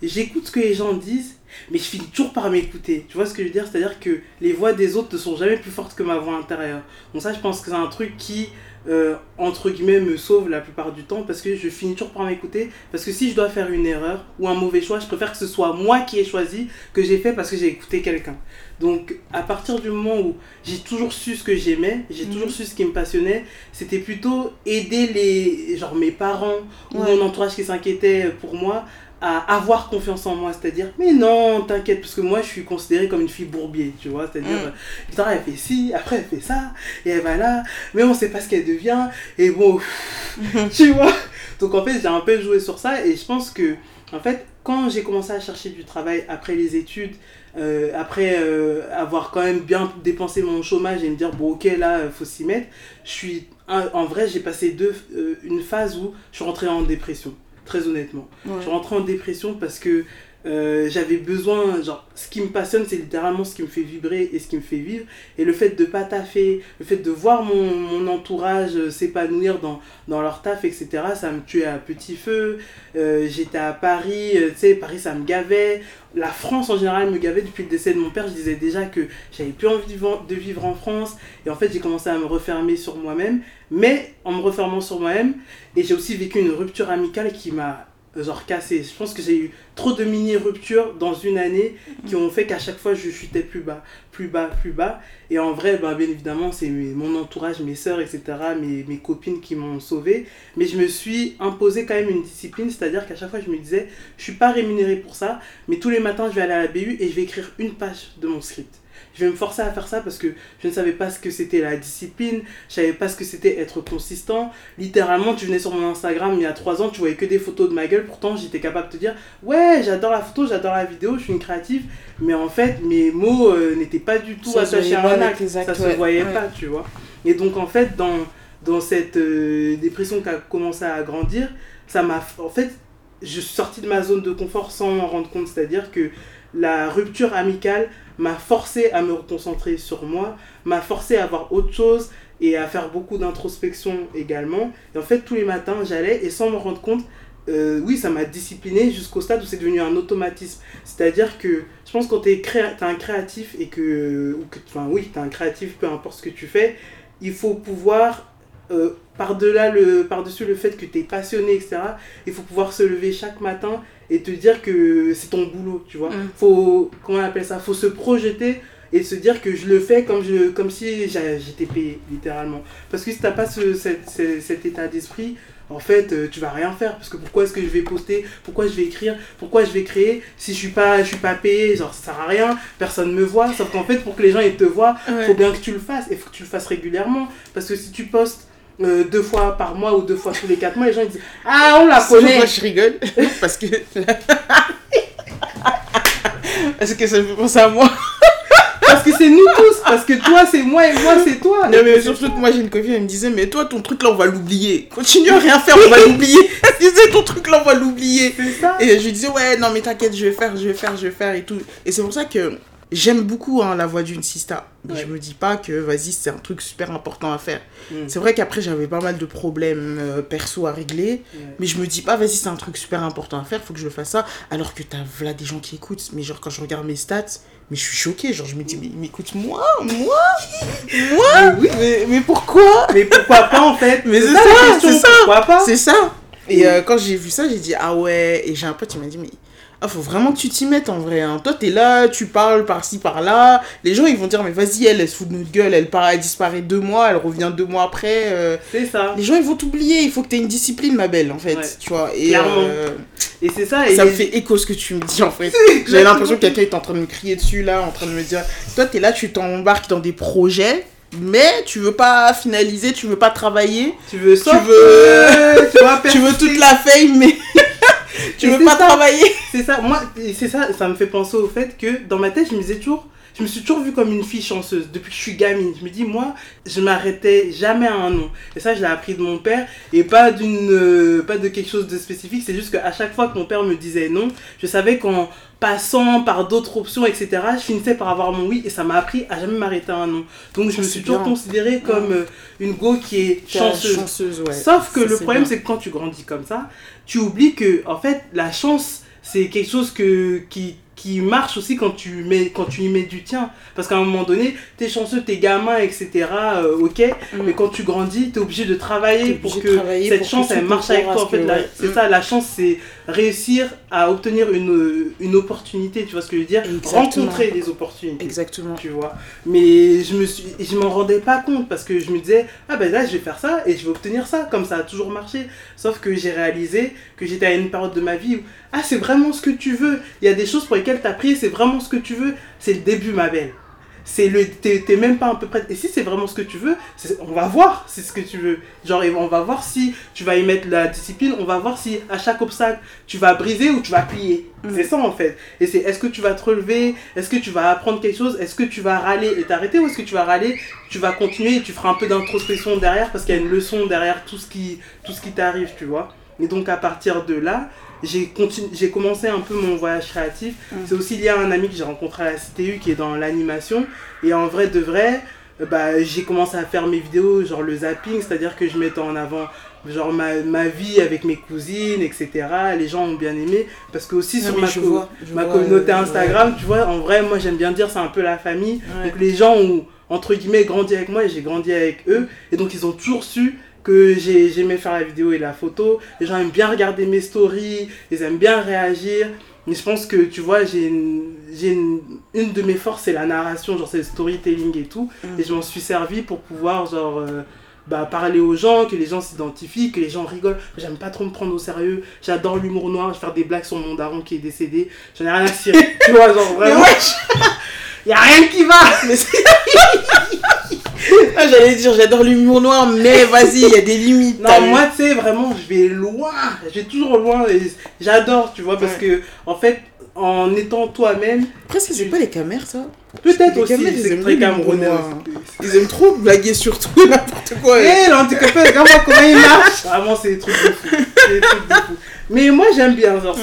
j'écoute ce que les gens disent, mais je finis toujours par m'écouter. Tu vois ce que je veux dire? C'est-à-dire que les voix des autres ne sont jamais plus fortes que ma voix intérieure. Donc ça, je pense que c'est un truc qui, euh, entre guillemets, me sauve la plupart du temps parce que je finis toujours par m'écouter. Parce que si je dois faire une erreur ou un mauvais choix, je préfère que ce soit moi qui ai choisi que j'ai fait parce que j'ai écouté quelqu'un. Donc à partir du moment où j'ai toujours su ce que j'aimais, j'ai Mhm. toujours su ce qui me passionnait, c'était plutôt aider les genre mes parents ou mon entourage qui s'inquiétait pour moi à avoir confiance en moi c'est-à-dire mais non t'inquiète parce que moi je suis considérée comme une fille bourbier tu vois c'est-à-dire Mm. euh, putain elle fait ci après elle fait ça et elle va là mais on sait pas ce qu'elle devient et bon tu vois donc en fait j'ai un peu joué sur ça et je pense que en fait quand j'ai commencé à chercher du travail après les études euh, après euh, avoir quand même bien dépensé mon chômage et me dire bon ok là faut s'y mettre je suis en vrai j'ai passé deux euh, une phase où je suis rentré en dépression très honnêtement. Je suis rentré en dépression parce que euh, j'avais besoin, genre, ce qui me passionne, c'est littéralement ce qui me fait vibrer et ce qui me fait vivre. Et le fait de pas taffer, le fait de voir mon, mon entourage euh, s'épanouir dans, dans leur taf, etc., ça me tuait à petit feu. Euh, J'étais à Paris, tu sais, Paris, ça me gavait. La France, en général, me gavait depuis le décès de mon père. Je disais déjà que j'avais plus envie de vivre en France. Et en fait, j'ai commencé à me refermer sur moi-même. Mais en me refermant sur moi-même, et j'ai aussi vécu une rupture amicale qui m'a genre cassé. Je pense que j'ai eu trop de mini-ruptures dans une année qui ont fait qu'à chaque fois je chutais plus bas, plus bas, plus bas. Et en vrai, bah, bien évidemment, c'est mon entourage, mes sœurs, etc., mes, mes copines qui m'ont sauvé. Mais je me suis imposé quand même une discipline, c'est-à-dire qu'à chaque fois je me disais, je suis pas rémunéré pour ça, mais tous les matins je vais aller à la BU et je vais écrire une page de mon script. Je vais me forcer à faire ça parce que je ne savais pas ce que c'était la discipline, je savais pas ce que c'était être consistant. Littéralement, tu venais sur mon Instagram il y a trois ans, tu voyais que des photos de ma gueule, pourtant j'étais capable de te dire Ouais, j'adore la photo, j'adore la vidéo, je suis une créative, mais en fait, mes mots euh, n'étaient pas du tout Ça attachés à un acte. ça se voyait Ouais. pas, tu vois. Et donc, en fait, dans, dans cette euh, dépression qui a commencé à grandir, ça m'a. En fait, je suis sortie de ma zone de confort sans m'en rendre compte. C'est-à-dire que la rupture amicale m'a forcé à me reconcentrer sur moi, m'a forcé à voir autre chose et à faire beaucoup d'introspection également. Et en fait, tous les matins, j'allais et sans me rendre compte, euh, oui, ça m'a discipliné jusqu'au stade où c'est devenu un automatisme. C'est-à-dire que je pense que quand tu es un créatif et que, ou que enfin oui, tu es un créatif, peu importe ce que tu fais, il faut pouvoir, euh, par-delà le, par-dessus le fait que tu es passionné, etc., il faut pouvoir se lever chaque matin et te dire que c'est ton boulot, tu vois. Mm. Faut, comment on appelle ça? Faut se projeter et se dire que je le fais comme, je, comme si j'étais payé, littéralement. Parce que si t'as pas ce, cette- ce- cet état d'esprit, en fait, euh, tu vas rien faire. Parce que pourquoi est-ce que je vais poster? Pourquoi je vais écrire? Pourquoi je vais créer? Si je suis pas, je suis pas payé, genre ça sert à rien, personne me voit. Sauf qu'en fait, pour que les gens ils te voient, Ouais. faut bien que tu le fasses. Et faut que tu le fasses régulièrement. Parce que si tu postes euh, deux fois par mois ou deux fois tous les quatre mois, les gens ils disent Ah, on la connaît Moi, je rigole parce que. Est-ce que ça me fait penser à moi Parce que c'est nous tous. Parce que toi, c'est moi et moi, c'est toi. Non, mais surtout que moi, j'ai une copine, elle me disait, mais toi, ton truc là, on va l'oublier. Continue à rien faire, on va l'oublier. Elle disait, ton truc là, on va l'oublier. C'est ça. Et je lui disais, ouais, non, mais t'inquiète, je vais faire, je vais faire, je vais faire et tout. Et c'est pour ça que j'aime beaucoup hein, la voix d'une sista. Mais Ouais. je me dis pas que, vas-y, c'est un truc super important à faire. Mm. C'est vrai qu'après, j'avais pas mal de problèmes euh, perso à régler. Ouais. Mais je me dis pas, vas-y, c'est un truc super important à faire, faut que je fasse ça. Alors que t'as là des gens qui écoutent. Mais genre, quand je regarde mes stats, mais je suis choquée. Genre, je me dis, mais, mais écoute, moi, moi, moi, Mais oui. mais, mais pourquoi? Mais pourquoi pas en fait? Mais c'est ça, c'est ça. Pourquoi pas? C'est ça. Et euh, quand j'ai vu ça, j'ai dit, ah ouais. Et j'ai un pote, il m'a dit, mais ah, faut vraiment que tu t'y mettes en vrai. Hein. Toi, t'es là, tu parles par-ci, par-là. Les gens, ils vont dire, mais vas-y, elle, elle se fout de notre gueule. Elle, part, elle disparaît deux mois, elle revient deux mois après. euh, C'est ça. Les gens, ils vont t'oublier. Il faut que t'aies une discipline, ma belle, en fait. Ouais. Tu vois. Et euh, Et c'est ça. Et ça me fait écho ce que tu me dis, en fait. J'avais l'impression que quelqu'un est en train de me crier dessus, là, en train de me dire, toi, t'es là, tu t'embarques dans des projets. Mais tu veux pas finaliser, tu veux pas travailler, Tu veux ça veux- tu, vois, tu veux toute la fame, mais tu veux pas ça. travailler. C'est ça. Moi, c'est ça. Ça me fait penser au fait que dans ma tête, je me disais toujours. Je me suis toujours vue comme une fille chanceuse depuis que je suis gamine. Je me dis, moi, je m'arrêtais jamais à un nom. Et ça, je l'ai appris de mon père. Et pas, d'une, euh, pas de quelque chose de spécifique. C'est juste qu'à chaque fois que mon père me disait non, je savais qu'en passant par d'autres options, etc., je finissais par avoir mon oui. Et ça m'a appris à jamais m'arrêter à un non. Donc, je me suis toujours bien. considérée comme euh, une go qui est chanceuse. Chanceuse, ouais. Sauf que Ça, le problème, c'est que quand tu grandis comme ça, tu oublies que, en fait, la chance, c'est quelque chose que, qui, qui marche aussi quand tu, mets, quand tu y mets du tien. Parce qu'à un moment donné, t'es chanceux, t'es gamin, etc. euh, ok, Mm. mais quand tu grandis, t'es obligé de travailler pour que travailler cette pour chance, elle marche avec toi. En fait, ouais. c'est Mm. ça, la chance, c'est réussir à obtenir une, une opportunité, tu vois ce que je veux dire Exactement. Rencontrer des opportunités Exactement. tu vois. Mais je me suis, je m'en rendais pas compte parce que je me disais, ah ben là je vais faire ça et je vais obtenir ça, comme ça a toujours marché. Sauf que j'ai réalisé que j'étais à une période de ma vie où, ah c'est vraiment ce que tu veux. Il y a des choses pour lesquelles tu as prié, c'est vraiment ce que tu veux. C'est le début, ma belle. C'est le, t'es même pas un peu prête. Et si c'est vraiment ce que tu veux, on va voir si c'est ce que tu veux. Genre, on va voir si tu vas y mettre la discipline, on va voir si à chaque obstacle, tu vas briser ou tu vas plier. Mm. C'est ça en fait. Et c'est est-ce que tu vas te relever, est-ce que tu vas apprendre quelque chose, est-ce que tu vas râler et t'arrêter ou est-ce que tu vas râler, tu vas continuer et tu feras un peu d'introspection derrière parce qu'il y a une leçon derrière tout ce qui, tout ce qui t'arrive, tu vois. Et donc à partir de là, j'ai j'ai commencé un peu mon voyage créatif. Mm. C'est aussi lié à un ami que j'ai rencontré à la CTU qui est dans l'animation. Et en vrai de vrai, euh, bah, j'ai commencé à faire mes vidéos, genre le zapping, c'est-à-dire que je mettais en avant genre ma, ma vie avec mes cousines, etc. Les gens ont bien aimé. Parce que aussi Non, sur ma, je co- vois, je ma vois, communauté euh, Instagram, tu vois, en vrai, moi j'aime bien dire c'est un peu la famille. ouais. Donc les gens ont, entre guillemets, grandi avec moi et j'ai grandi avec eux. Et donc ils ont toujours su que j'ai- j'aimais faire la vidéo et la photo. Les gens aiment bien regarder mes stories, ils aiment bien réagir. Mais je pense que, tu vois, j'ai une, une, une de mes forces, c'est la narration, genre c'est le storytelling et tout. Mm. Et je m'en suis servi pour pouvoir, genre, euh, bah, parler aux gens, que les gens s'identifient, que les gens rigolent. J'aime pas trop me prendre au sérieux. J'adore l'humour noir, je faire des blagues sur mon daron qui est décédé. J'en ai rien à cirer. tu vois, genre Mais vraiment. wesh Y a rien qui va! Mais Ah, J'allais dire, j'adore l'humour noir, mais vas-y, il y a des limites. Non, moi, tu sais, vraiment, je vais loin. Je vais toujours loin. J'adore, tu vois, parce que, en fait, en étant toi-même, Après, c'est c'est pas les camères, ça peut-être aussi, c'est aiment très camerounais. Ils aiment trop blaguer sur tout et n'importe quoi. Eh, l'handicapé, regarde moi comment il marche. Vraiment, c'est des trucs de fou. C'est des trucs de fou. Mais moi, j'aime bien. Genre,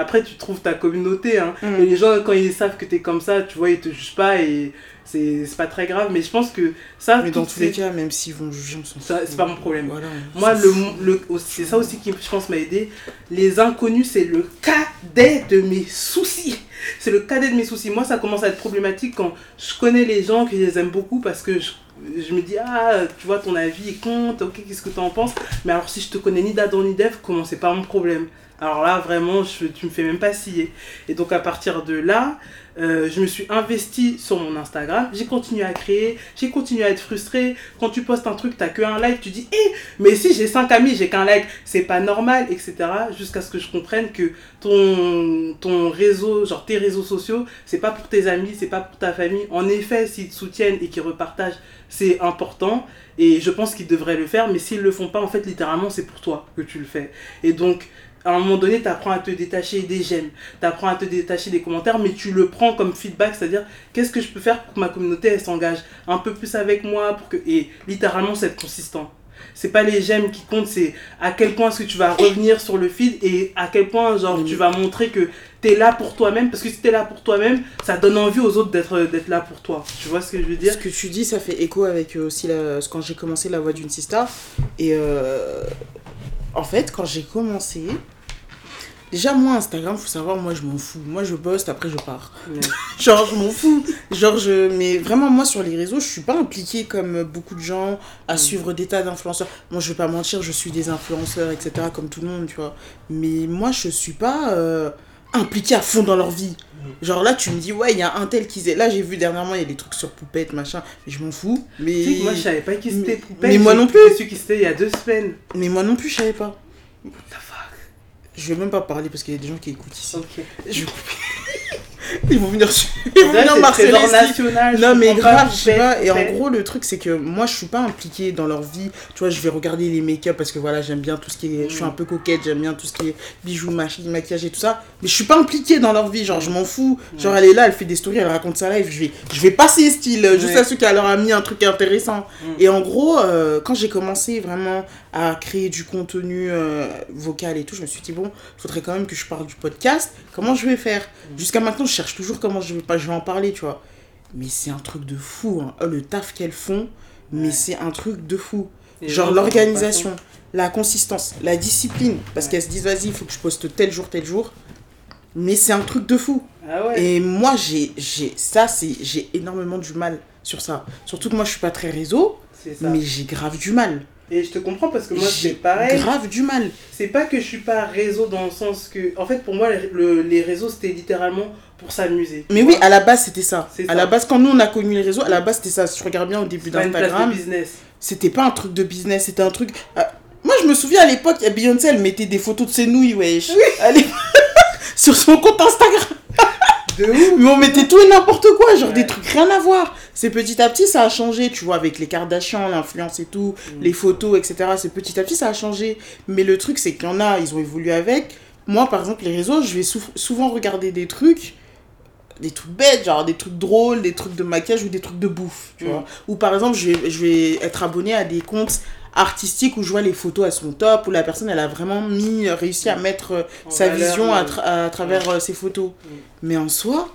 Après, tu trouves ta communauté. Hein. Mm. Et les gens, quand ils savent que t'es comme ça, tu vois, ils te jugent pas et c'est pas très grave. Mais je pense que ça, Mais dans tous les cas, même s'ils vont juger, on s'en c'est pas mon problème. Voilà. Moi, le, le, c'est ça aussi qui, je pense, m'a aidé. Les inconnus, c'est le cadet de mes soucis. C'est le cadet de mes soucis. Moi, ça commence à être problématique quand je connais les gens, que je les aime beaucoup, parce que je, je me dis, ah, tu vois, ton avis compte, ok, qu'est-ce que tu en penses? Mais alors, si je te connais ni d'Adam ni d'Ève, comment? C'est pas mon problème Alors là, vraiment, tu me fais même pas scier. Et donc, à partir de là, euh, je me suis investi sur mon Instagram, j'ai continué à créer, j'ai continué à être frustré. Quand tu postes un truc, t'as que un like, tu dis, hé, mais si j'ai 5 amis, j'ai qu'un like, c'est pas normal, etc. Jusqu'à ce que je comprenne que ton, ton réseau, genre tes réseaux sociaux, c'est pas pour tes amis, c'est pas pour ta famille. En effet, s'ils te soutiennent et qu'ils repartagent, c'est important. Et je pense qu'ils devraient le faire, mais s'ils le font pas, en fait, littéralement, c'est pour toi que tu le fais. Et donc, à un moment donné, tu apprends à te détacher des j'aime, tu apprends à te détacher des commentaires, mais tu le prends comme feedback, c'est-à-dire qu'est-ce que je peux faire pour que ma communauté elle s'engage un peu plus avec moi pour que et littéralement c'est être consistant. C'est pas les j'aime qui comptent, c'est à quel point est-ce que tu vas revenir sur le feed et à quel point genre tu vas montrer que tu es là pour toi-même parce que si tu es là pour toi-même, ça donne envie aux autres d'être d'être là pour toi. Tu vois ce que je veux dire? Ce que tu dis, ça fait écho avec euh, aussi la, quand j'ai commencé La Voix d'une Sista. Et euh, en fait, quand j'ai commencé, déjà moi, Instagram, faut savoir, moi je m'en fous. Moi je poste, après je pars. Ouais. Genre, je m'en fous. Genre, je. Mais vraiment, moi sur les réseaux, je suis pas impliquée comme beaucoup de gens à suivre des tas d'influenceurs. Moi, je vais pas mentir, je suis des influenceurs, etc., comme tout le monde, tu vois. Mais moi, je suis pas. euh, impliquée à fond dans leur vie. Genre là, tu me dis, ouais, il y a un tel qui. Là, j'ai vu dernièrement, il y a des trucs sur Poupette, machin. Mais je m'en fous. Mais. Tu sais que moi je savais pas qui c'était Mais- Poupette. mais moi non plus. su qui c'était il y a deux semaines. Mais moi non plus, je savais pas. What the fuck? Je vais même pas parler parce qu'il y a des gens qui écoutent ici. Ok. Je- Ils vont venir, ils vont venir marceler national. Non mais grave, Poupette, pas. Et en gros, le truc c'est que moi je suis pas impliquée dans leur vie. Tu vois, je vais regarder les make-up parce que voilà, j'aime bien tout ce qui est. Je suis un peu coquette, j'aime bien tout ce qui est bijoux, maquillage et tout ça. Mais je suis pas impliquée dans leur vie. Genre, je m'en fous. Genre, elle est là, elle fait des stories, elle raconte sa live. Je vais, je vais passer style euh, juste Ouais. à ceux qui leur a mis un truc intéressant. Mm. Et en gros, euh, quand j'ai commencé vraiment à créer du contenu euh, vocal et tout, je me suis dit, bon, faudrait quand même que je parle du podcast. Comment je vais faire? Jusqu'à maintenant, je cherche toujours comment je vais, pas, je vais en parler, tu vois. Mais c'est un truc de fou, hein. Oh, le taf qu'elles font, mais Ouais. c'est un truc de fou. Genre l'organisation, la consistance, la discipline. Parce Ouais. qu'elles se disent, vas-y, il faut que je poste tel jour, tel jour. Mais c'est un truc de fou. Ah ouais. Et moi, j'ai, j'ai, ça, c'est, j'ai énormément du mal sur ça. Surtout que moi, je suis pas très réseau, mais j'ai grave du mal. Et je te comprends parce que moi J'ai c'est pareil. grave du mal. C'est pas que je suis pas réseau dans le sens que. En fait, pour moi, les, le- les réseaux c'était littéralement pour s'amuser. Mais vois. oui, à la base, c'était ça. À la base, quand nous, on a connu les réseaux, à la base, c'était ça. Si tu regardes bien au début d'Instagram, c'était pas un truc de business, c'était un truc. Ah, moi, je me souviens à l'époque, Beyoncé, elle mettait des photos de ses nouilles, wesh. Est- Sur son compte Instagram. De ouf. Mais on mettait tout et n'importe quoi, genre Ouais. des trucs rien à voir. C'est petit à petit, ça a changé, tu vois, avec les Kardashians, l'influence et tout, Mm. les photos, etc. C'est petit à petit, ça a changé. Mais le truc, c'est qu'il y en a, ils ont évolué avec. Moi, par exemple, les réseaux, je vais sou- souvent regarder des trucs, des trucs bêtes, genre des trucs drôles, des trucs de maquillage ou des trucs de bouffe, tu Mm. vois. Ou par exemple, je vais, je vais être abonné à des comptes artistiques où je vois les photos, elles sont top, où la personne, elle a vraiment mis, réussi à mettre euh, sa valeur, vision à, euh, tra- à travers euh, ses photos. Mm. Mais en soi,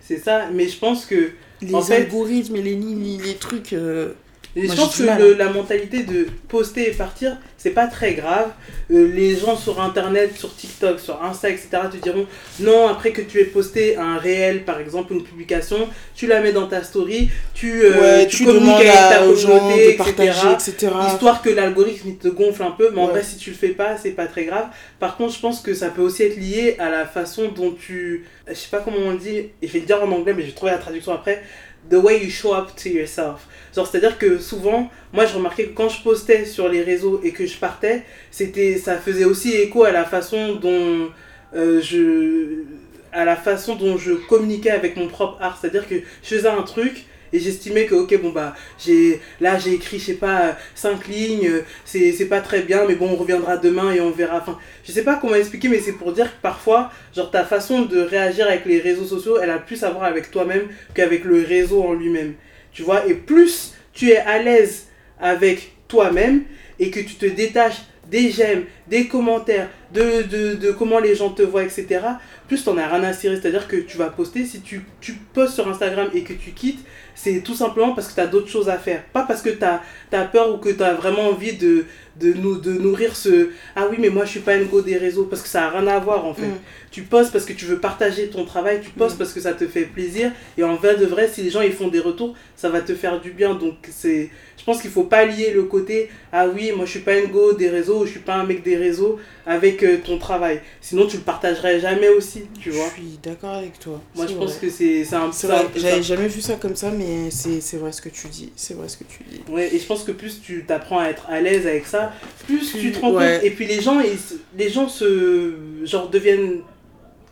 C'est ça, mais je pense que. les En fait- algorithmes et les les, les trucs. euh, Et Moi, je pense que le- hein. la mentalité de poster et partir, c'est pas très grave. Euh, les gens sur internet, sur TikTok, sur Insta, etc. te diront non, après que tu aies posté un réel, par exemple, une publication, tu la mets dans ta story, tu, euh, ouais, tu, tu, communiques avec ta communauté, etc. partager, etc. Histoire que l'algorithme te gonfle un peu, mais en vrai, si tu le fais pas, c'est pas très grave. Par contre, je pense que ça peut aussi être lié à la façon dont tu. Je sais pas comment on dit, et je vais le dire en anglais, mais je vais trouver la traduction après. The way you show up to yourself. Genre, c'est-à-dire que souvent, moi, je remarquais que quand je postais sur les réseaux et que je partais, c'était, ça faisait aussi écho à la façon dont euh, je. à la façon dont je communiquais avec mon propre art. C'est-à-dire que je faisais un truc et j'estimais que, ok, bon, bah, j'ai, là, j'ai écrit, je sais pas, 5 lignes, c'est, c'est pas très bien, mais bon, on reviendra demain et on verra. Enfin, je sais pas comment expliquer, mais c'est pour dire que parfois, genre, ta façon de réagir avec les réseaux sociaux, elle a plus à voir avec toi-même qu'avec le réseau en lui-même. Tu vois, et plus tu es à l'aise avec toi-même et que tu te détaches des j'aime, des commentaires, de, de, de comment les gens te voient, etc., plus t'en as rien à cirer. C'est-à-dire que tu vas poster, si tu, tu postes sur Instagram et que tu quittes, c'est tout simplement parce que tu as d'autres choses à faire. Pas parce que tu as, peur ou que tu as vraiment envie de, de, nous, de nourrir ce Ah oui, mais moi je suis pas une go des réseaux. Parce que ça n'a rien à voir en fait. Mm. Tu postes parce que tu veux partager ton travail, tu postes Mm. parce que ça te fait plaisir. Et en vrai de vrai, si les gens ils font des retours, ça va te faire du bien. Donc c'est. Je pense qu'il faut pas lier le côté Ah oui, moi je suis pas une go des réseaux je suis pas un mec des réseaux avec euh, ton travail. Sinon tu le partagerais jamais aussi, tu vois. Je suis d'accord avec toi. Moi je pense que c'est un un peu ça. j'avais jamais vu ça comme ça, mais c'est vrai ce que tu dis. C'est vrai ce que tu dis. Ouais, et je pense que plus tu t'apprends à être à l'aise avec ça, plus tu te rends ouais. compte. Et puis les gens, ils, les gens se. Genre deviennent.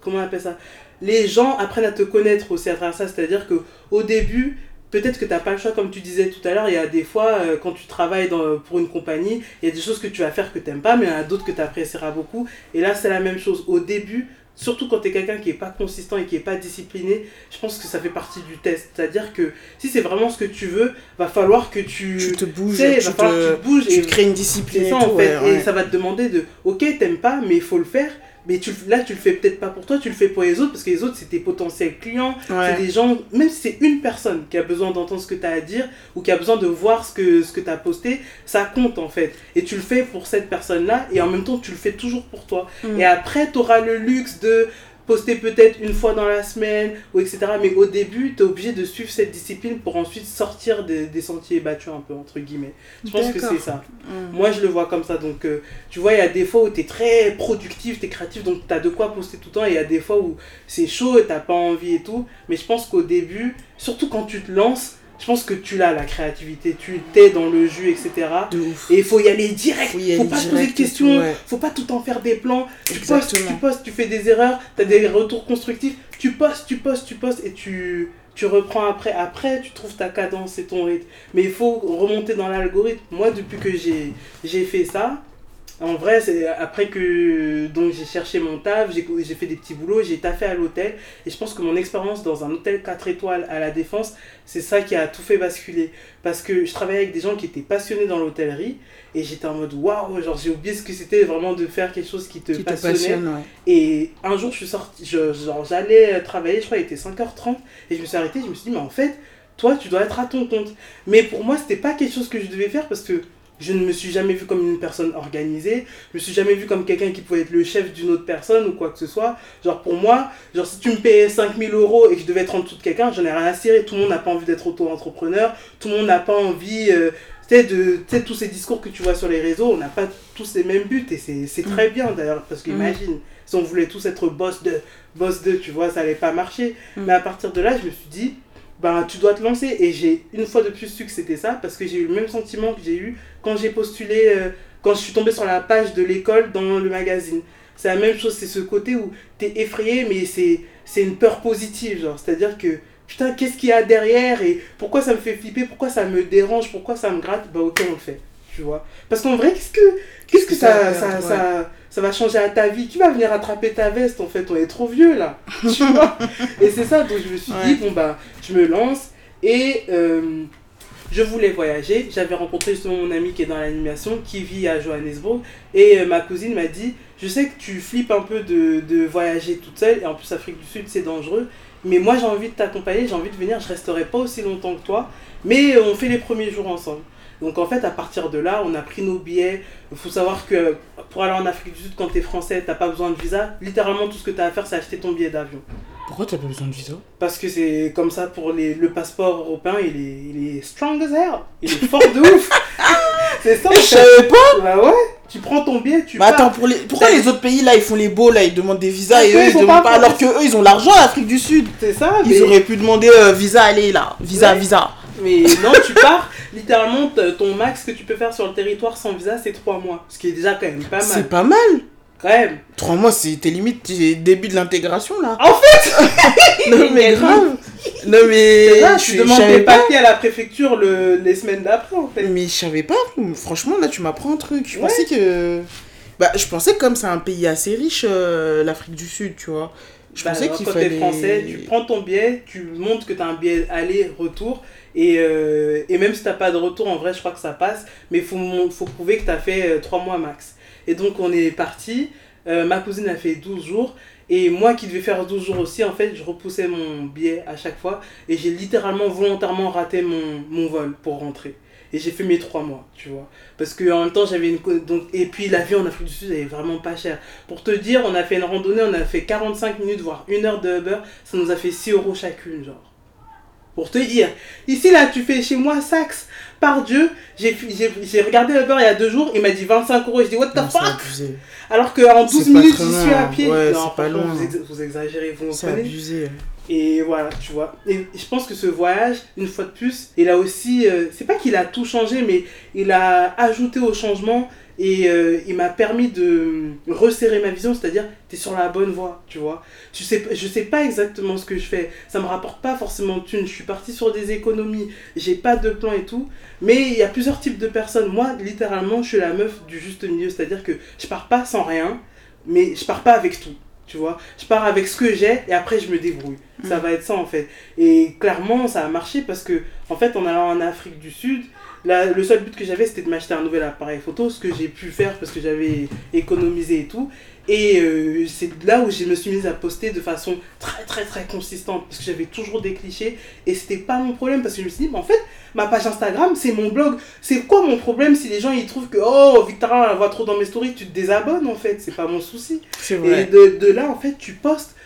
Comment on appelle ça? Les gens apprennent à te connaître aussi à travers ça. C'est-à-dire que au début, peut-être que tu n'as pas le choix, comme tu disais tout à l'heure. Il y a des fois, euh, quand tu travailles dans, pour une compagnie, il y a des choses que tu vas faire que tu n'aimes pas, mais il y en a d'autres que tu apprécieras beaucoup. Et là, c'est la même chose. Au début, surtout quand tu es quelqu'un qui n'est pas consistant et qui n'est pas discipliné, je pense que ça fait partie du test. C'est-à-dire que si c'est vraiment ce que tu veux, va falloir que tu. Tu te bouges, tu va falloir que te, tu te bouges tu et te crées une discipline et ça tout. en fait. ouais, ouais. Et ça va te demander de, ok, t'aimes pas, mais il faut le faire. Mais tu, là, tu le fais peut-être pas pour toi, tu le fais pour les autres, parce que les autres, c'est tes potentiels clients. Ouais. C'est des gens, même si c'est une personne qui a besoin d'entendre ce que tu as à dire, ou qui a besoin de voir ce que, ce que tu as posté, ça compte en fait. Et tu le fais pour cette personne-là, et en même temps, tu le fais toujours pour toi. Mm. Et après, tu auras le luxe de poster peut-être une fois dans la semaine, ou etc. Mais au début, tu es obligé de suivre cette discipline pour ensuite sortir des, des sentiers battus, un peu, entre guillemets. Je pense que c'est ça. Mm. Moi, je le vois comme ça. Donc, euh, tu vois, il y a des fois où tu es très productif, tu es créatif, donc tu as de quoi poster tout le temps. Et il y a des fois où c'est chaud et tu pas envie et tout. Mais je pense qu'au début, surtout quand tu te lances, je pense que tu l'as, la créativité. Tu t'es dans le jus, etc. De ouf. Et il faut y aller direct. Faut y Faut pas se poser de questions. ouais. Faut pas tout en faire des plans. Tu postes, tu postes, tu fais des erreurs. Tu as des retours constructifs. Tu postes, tu postes, tu postes et tu, tu reprends après. Après, tu trouves ta cadence et ton rythme. Mais il faut remonter dans l'algorithme. Moi, depuis que j'ai fait ça, en vrai, c'est après que donc j'ai cherché mon taf, j'ai fait des petits boulots, j'ai taffé à l'hôtel. Et je pense que mon expérience dans un hôtel 4 étoiles à la Défense, c'est ça qui a tout fait basculer. Parce que je travaillais avec des gens qui étaient passionnés dans l'hôtellerie. Et j'étais en mode waouh, genre j'ai oublié ce que c'était vraiment de faire quelque chose qui te Qui te passionnait. passionne, ouais. Et un jour, je suis sorti, je- genre j'allais euh, travailler, je crois, il était 5h30, et je me suis arrêté, je me suis dit, mais en fait, toi, tu dois être à ton compte. Mais pour moi, c'était pas quelque chose que je devais faire parce que je ne me suis jamais vu comme une personne organisée, je me suis jamais vu comme quelqu'un qui pouvait être le chef d'une autre personne ou quoi que ce soit. Genre pour moi, genre si tu me payais 5000 euros et que je devais être en dessous de quelqu'un, j'en ai rien à cirer. Tout le monde n'a pas envie d'être auto-entrepreneur, tout le monde n'a pas envie. euh, tu sais, de tu sais, tous ces discours que tu vois sur les réseaux, on n'a pas tous les mêmes buts et c'est c'est très bien d'ailleurs parce Mm. qu'imagine, si on voulait tous être boss de, boss de, tu vois, ça allait pas marcher. Mm. Mais à partir de là, je me suis dit, ben tu dois te lancer. Et j'ai une fois de plus su que c'était ça parce que j'ai eu le même sentiment que j'ai eu quand j'ai postulé, euh, quand je suis tombée sur la page de l'école dans le magazine. C'est la même chose, c'est ce côté où t'es effrayé mais c'est c'est une peur positive, genre, c'est-à-dire que putain, qu'est-ce qu'il y a derrière et pourquoi ça me fait flipper, pourquoi ça me dérange, pourquoi ça me gratte, bah ok, on le fait, tu vois. Parce qu'en vrai, qu'est-ce que, qu'est-ce que ça, ça va ça, faire, ça, ça va changer à ta vie? Tu vas venir attraper ta veste, en fait, on est trop vieux là, tu vois? Et c'est ça, donc je me suis dit, bon bah, je me lance. Et euh, je voulais voyager. J'avais rencontré justement mon ami qui est dans l'animation, qui vit à Johannesburg, et euh, ma cousine m'a dit, je sais que tu flippes un peu de, de voyager toute seule, et en plus Afrique du Sud c'est dangereux, mais moi j'ai envie de t'accompagner, j'ai envie de venir, je resterai pas aussi longtemps que toi, mais on fait les premiers jours ensemble. Donc en fait, à partir de là, on a pris nos billets. Il faut savoir que pour aller en Afrique du Sud, quand tu es français, t'as pas besoin de visa. Littéralement, tout ce que tu as à faire, c'est acheter ton billet d'avion. Pourquoi t'as pas besoin de visa? Parce que c'est comme ça pour les, le passeport européen, il est, il est strong as hell. Il est fort de ouf. c'est ça. Je savais pas Bah ouais, tu prends ton billet, tu Mais pars. attends, pour les... pourquoi T'as- les autres pays là ils font les beaux là, ils demandent des visas et eux ils demandent pas pas alors que eux ils ont l'argent en Afrique du Sud. C'est ça, Ils mais, auraient pu demander euh, visa, allez là, visa, Ouais. visa. Mais non, tu pars. Littéralement, ton max que tu peux faire sur le territoire sans visa, c'est 3 mois. Ce qui est déjà quand même pas mal. C'est pas mal. Quand même. Trois mois, c'est tes limites, t'es début de l'intégration là. En fait non mais grave. Non, mais. Tu demandes pas. papiers à la préfecture le- les semaines d'après, en fait. Mais je savais pas. Franchement, là, tu m'apprends un truc. Je Ouais. pensais que. Bah, je pensais que comme c'est un pays assez riche, euh, l'Afrique du Sud, tu vois. Je Bah, pensais qu'il quand fallait. t'es français, tu prends ton billet, tu montres que t'as un billet aller-retour. Et, euh, et même si t'as pas de retour, en vrai, je crois que ça passe. Mais faut, faut prouver que t'as fait 3 mois max. Et donc, on est parti. Euh, ma cousine a fait 12 jours. Et moi qui devais faire 12 jours aussi, en fait, je repoussais mon billet à chaque fois. Et j'ai littéralement, volontairement raté mon, mon vol pour rentrer. Et j'ai fait mes 3 mois, tu vois. Parce que en même temps, j'avais une. Donc, et puis, la vie en Afrique du Sud, elle est vraiment pas chère. Pour te dire, on a fait une randonnée, on a fait 45 minutes, voire une heure de Uber. Ça nous a fait 6 euros chacune, genre. Pour te dire. Ici, là, tu fais chez moi Saxe. Par Dieu, j'ai regardé Uber il y a deux jours, il m'a dit 25 euros. Je dis, what the Non, fuck? Alors qu'en 12 C'est pas minutes, j'y suis à pied. Ouais, non, pas loin. Vous, ex- vous exagérez, vous C'est abusé. et voilà, tu vois. Et je pense que ce voyage, une fois de plus, il a aussi. euh, c'est pas qu'il a tout changé, mais il a ajouté au changement et euh, il m'a permis de resserrer ma vision, c'est-à-dire, tu es sur la bonne voie, tu vois. Tu sais, je sais pas exactement ce que je fais, ça me rapporte pas forcément de thunes, je suis parti sur des économies, j'ai pas de plan et tout, mais il y a plusieurs types de personnes. Moi, littéralement, je suis la meuf du juste milieu, c'est-à-dire que je pars pas sans rien, mais je pars pas avec tout. Tu vois, je pars avec ce que j'ai et après je me débrouille. Ça va être ça en fait. Et clairement, ça a marché parce que, en fait, en allant en Afrique du Sud, le seul but que j'avais c'était de m'acheter un nouvel appareil photo, ce que j'ai pu faire parce que j'avais économisé et tout. Et euh, c'est là où je me suis mise à poster de façon très très très consistante parce que j'avais toujours des clichés et c'était pas mon problème parce que je me suis dit, mais en fait, ma page Instagram c'est mon blog. C'est quoi mon problème si les gens ils trouvent que, oh, Victorin la voit trop dans mes stories, tu te désabonnes en fait, c'est pas mon souci. Et de là, en fait, tu postes,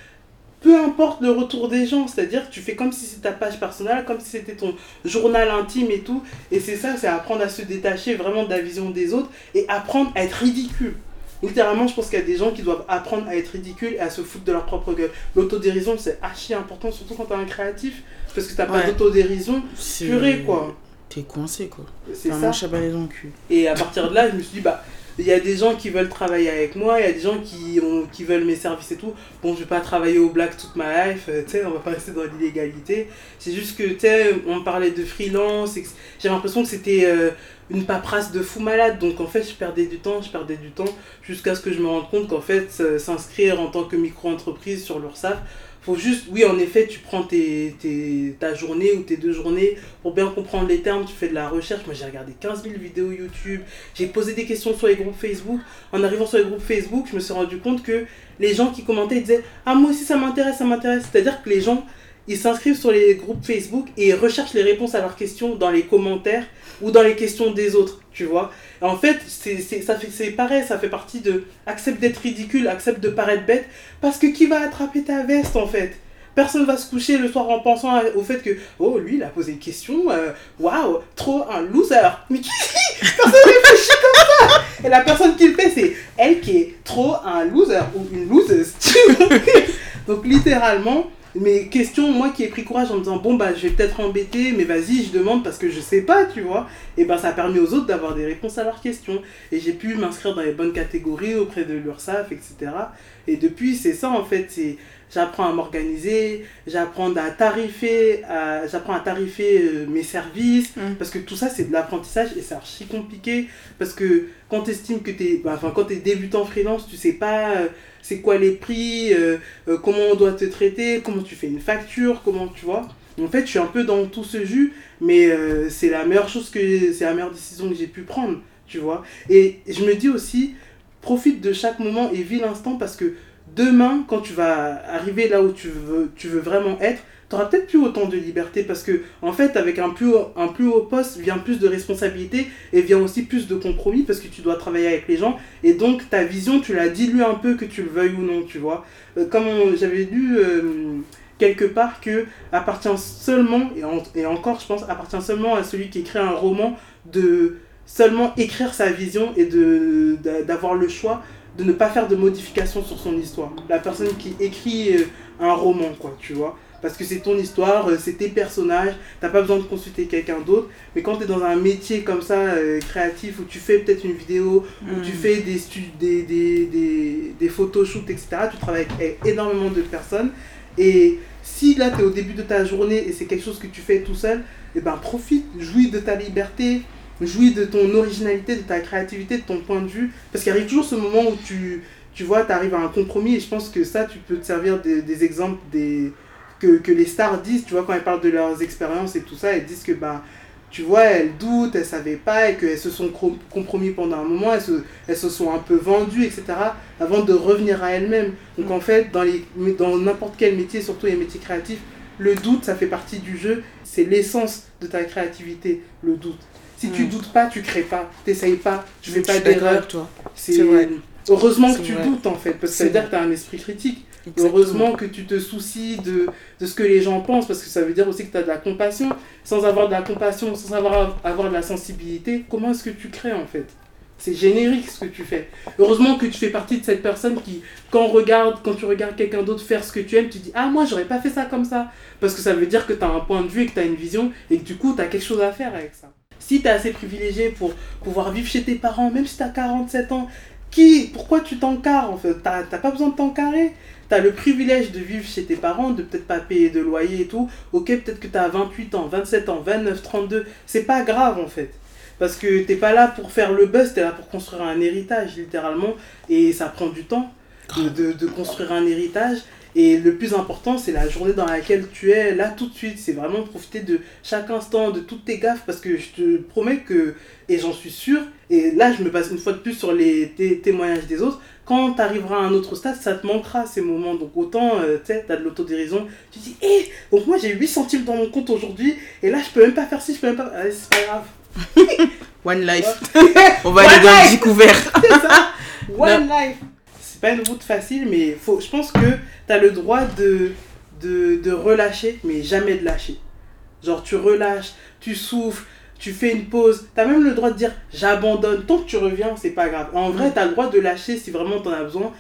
peu importe le retour des gens, c'est-à-dire que tu fais comme si c'était ta page personnelle, comme si c'était ton journal intime et tout. Et c'est ça, c'est apprendre à se détacher vraiment de la vision des autres et apprendre à être ridicule. Littéralement, je pense qu'il y a des gens qui doivent apprendre à être ridicules et à se foutre de leur propre gueule. L'autodérision, c'est archi important, surtout quand t'es un créatif, parce que t'as pas Ouais. d'autodérision, C'est- purée quoi. T'es coincé, quoi. C'est ça. dans le cul. Et à partir de là, je me suis dit, bah, il y a des gens qui veulent travailler avec moi, il y a des gens qui, ont, qui veulent mes services et tout. Bon, je vais pas travailler au black toute ma life, euh, tu sais, on va pas rester dans l'illégalité. C'est juste que, tu sais, on parlait de freelance, j'avais l'impression que c'était euh, une paperasse de fou malade. Donc, en fait, je perdais du temps, je perdais du temps, jusqu'à ce que je me rende compte qu'en fait, euh, s'inscrire en tant que micro-entreprise sur l'URSSAF, faut juste, oui, en effet, tu prends tes, tes- ta journée ou tes deux journées pour bien comprendre les termes, tu fais de la recherche. Moi, j'ai regardé 15 000 vidéos YouTube, j'ai posé des questions sur les groupes Facebook. En arrivant sur les groupes Facebook, je me suis rendu compte que les gens qui commentaient ils disaient Ah, moi aussi ça m'intéresse, ça m'intéresse. C'est-à-dire que les gens ils s'inscrivent sur les groupes Facebook et ils recherchent les réponses à leurs questions dans les commentaires ou dans les questions des autres, tu vois. En fait, c'est pareil, ça fait partie de accepte d'être ridicule, accepte de paraître bête, parce que qui va attraper ta veste en fait? Personne va se coucher le soir en pensant au fait que oh lui il a posé une question, euh, waouh, trop un loser. Mais qui Personne réfléchit comme ça. Et la personne qui le fait c'est elle qui est trop un loser ou une loseuse. Donc littéralement, mes questions, moi qui ai pris courage en me disant bon bah je vais peut-être embêter, mais vas-y je demande parce que je sais pas, tu vois. Et ben ça a permis aux autres d'avoir des réponses à leurs questions. Et j'ai pu m'inscrire dans les bonnes catégories auprès de l'URSSAF, etc. Et depuis c'est ça en fait, c'est j'apprends à m'organiser, j'apprends à tarifer, à- j'apprends à tarifer euh, mes services, Mm. parce que tout ça c'est de l'apprentissage et c'est archi compliqué, parce que quand tu estimes que tu es, enfin quand tu es débutant freelance, tu sais pas euh, c'est quoi les prix, euh, euh, comment on doit te traiter, comment tu fais une facture, comment tu vois. En fait, je suis un peu dans tout ce jus, mais euh, c'est la meilleure chose que c'est la meilleure décision que j'ai pu prendre, tu vois. Et je me dis aussi, profite de chaque moment et vis l'instant parce que demain, quand tu vas arriver là où tu veux, tu veux vraiment être, tu auras peut-être plus autant de liberté parce que, en fait, avec un plus, haut, un plus haut poste vient plus de responsabilité et vient aussi plus de compromis parce que tu dois travailler avec les gens et donc ta vision, tu la dilues un peu, que tu le veuilles ou non, tu vois. Euh, comme j'avais lu euh, quelque part que appartient seulement, et, et encore, je pense, appartient seulement à celui qui écrit un roman de seulement écrire sa vision et de d'a- d'avoir le choix de ne pas faire de modifications sur son histoire. La personne qui écrit euh, un roman, quoi, tu vois. Parce que c'est ton histoire, euh, c'est tes personnages, t'as pas besoin de consulter quelqu'un d'autre. Mais quand tu es dans un métier comme ça, euh, créatif, où tu fais peut-être une vidéo, où tu Mm. fais des, des, des, des, des photoshoots, etc., tu travailles avec énormément de personnes. Et Si là, tu es au début de ta journée et c'est quelque chose que tu fais tout seul, et ben profite, jouis de ta liberté, jouis de ton originalité, de ta créativité, de ton point de vue. Parce qu'il arrive toujours ce moment où tu, tu vois, tu arrives à un compromis et je pense que ça, tu peux te servir des, des exemples des, que, que les stars disent, tu vois, quand elles parlent de leurs expériences et tout ça, elles disent que, ben, tu vois, elles doutent, elles savaient pas et qu'elles se sont compromis pendant un moment, elles se, elles se sont un peu vendues, etc., avant de revenir à elles-mêmes. Donc en fait, dans les- dans n'importe quel métier, surtout les métiers créatifs, le doute, ça fait partie du jeu, c'est l'essence de ta créativité, le doute. Si tu Mm. doutes pas, tu crées pas, t'essayes pas, tu fais pas d'erreur. C'est vrai. Heureusement que tu vrai. doutes en fait, parce que ça veut dire que tu as un esprit critique. Heureusement que tu te soucies de, de ce que les gens pensent, parce que ça veut dire aussi que tu as de la compassion. Sans avoir de la compassion, sans avoir, avoir de la sensibilité, comment est-ce que tu crées en fait? C'est générique ce que tu fais. Heureusement que tu fais partie de cette personne qui, quand, regarde, quand tu regardes quelqu'un d'autre faire ce que tu aimes, tu dis Ah, moi j'aurais pas fait ça comme ça. Parce que ça veut dire que tu as un point de vue et que tu as une vision et que du coup tu as quelque chose à faire avec ça. Si tu es assez privilégié pour pouvoir vivre chez tes parents, même si tu as 47 ans, qui, pourquoi tu t'encarres en fait? T'as pas besoin de t'encarrer. T'as le privilège de vivre chez tes parents, de peut-être pas payer de loyer et tout. Ok, peut-être que t'as 28 ans, 27 ans, 29, 32. C'est pas grave en fait. Parce que t'es pas là pour faire le buzz, t'es là pour construire un héritage littéralement. Et ça prend du temps de construire un héritage. Et le plus important, c'est la journée dans laquelle tu es là tout de suite. C'est vraiment profiter de chaque instant, de toutes tes gaffes. Parce que je te promets que, et j'en suis sûr, et là je me base une fois de plus sur les té- témoignages des autres, quand tu arriveras à un autre stade, ça te manquera ces moments. Donc autant, euh, tu sais, tu as de l'autodérision. Tu dis, hé, donc moi j'ai 8 centimes dans mon compte aujourd'hui, et là je peux même pas faire ci, je peux même pas. Allez, c'est pas grave. One life. On va One aller dans le découvert. C'est ça. One life. C'est pas une route facile, mais faut, je pense que tu as le droit de, de, de relâcher, mais jamais de lâcher. Genre, tu relâches, tu souffles, tu fais une pause. Tu as même le droit de dire j'abandonne. Tant que tu reviens, c'est pas grave. En vrai, tu as le droit de lâcher si vraiment tu en as besoin.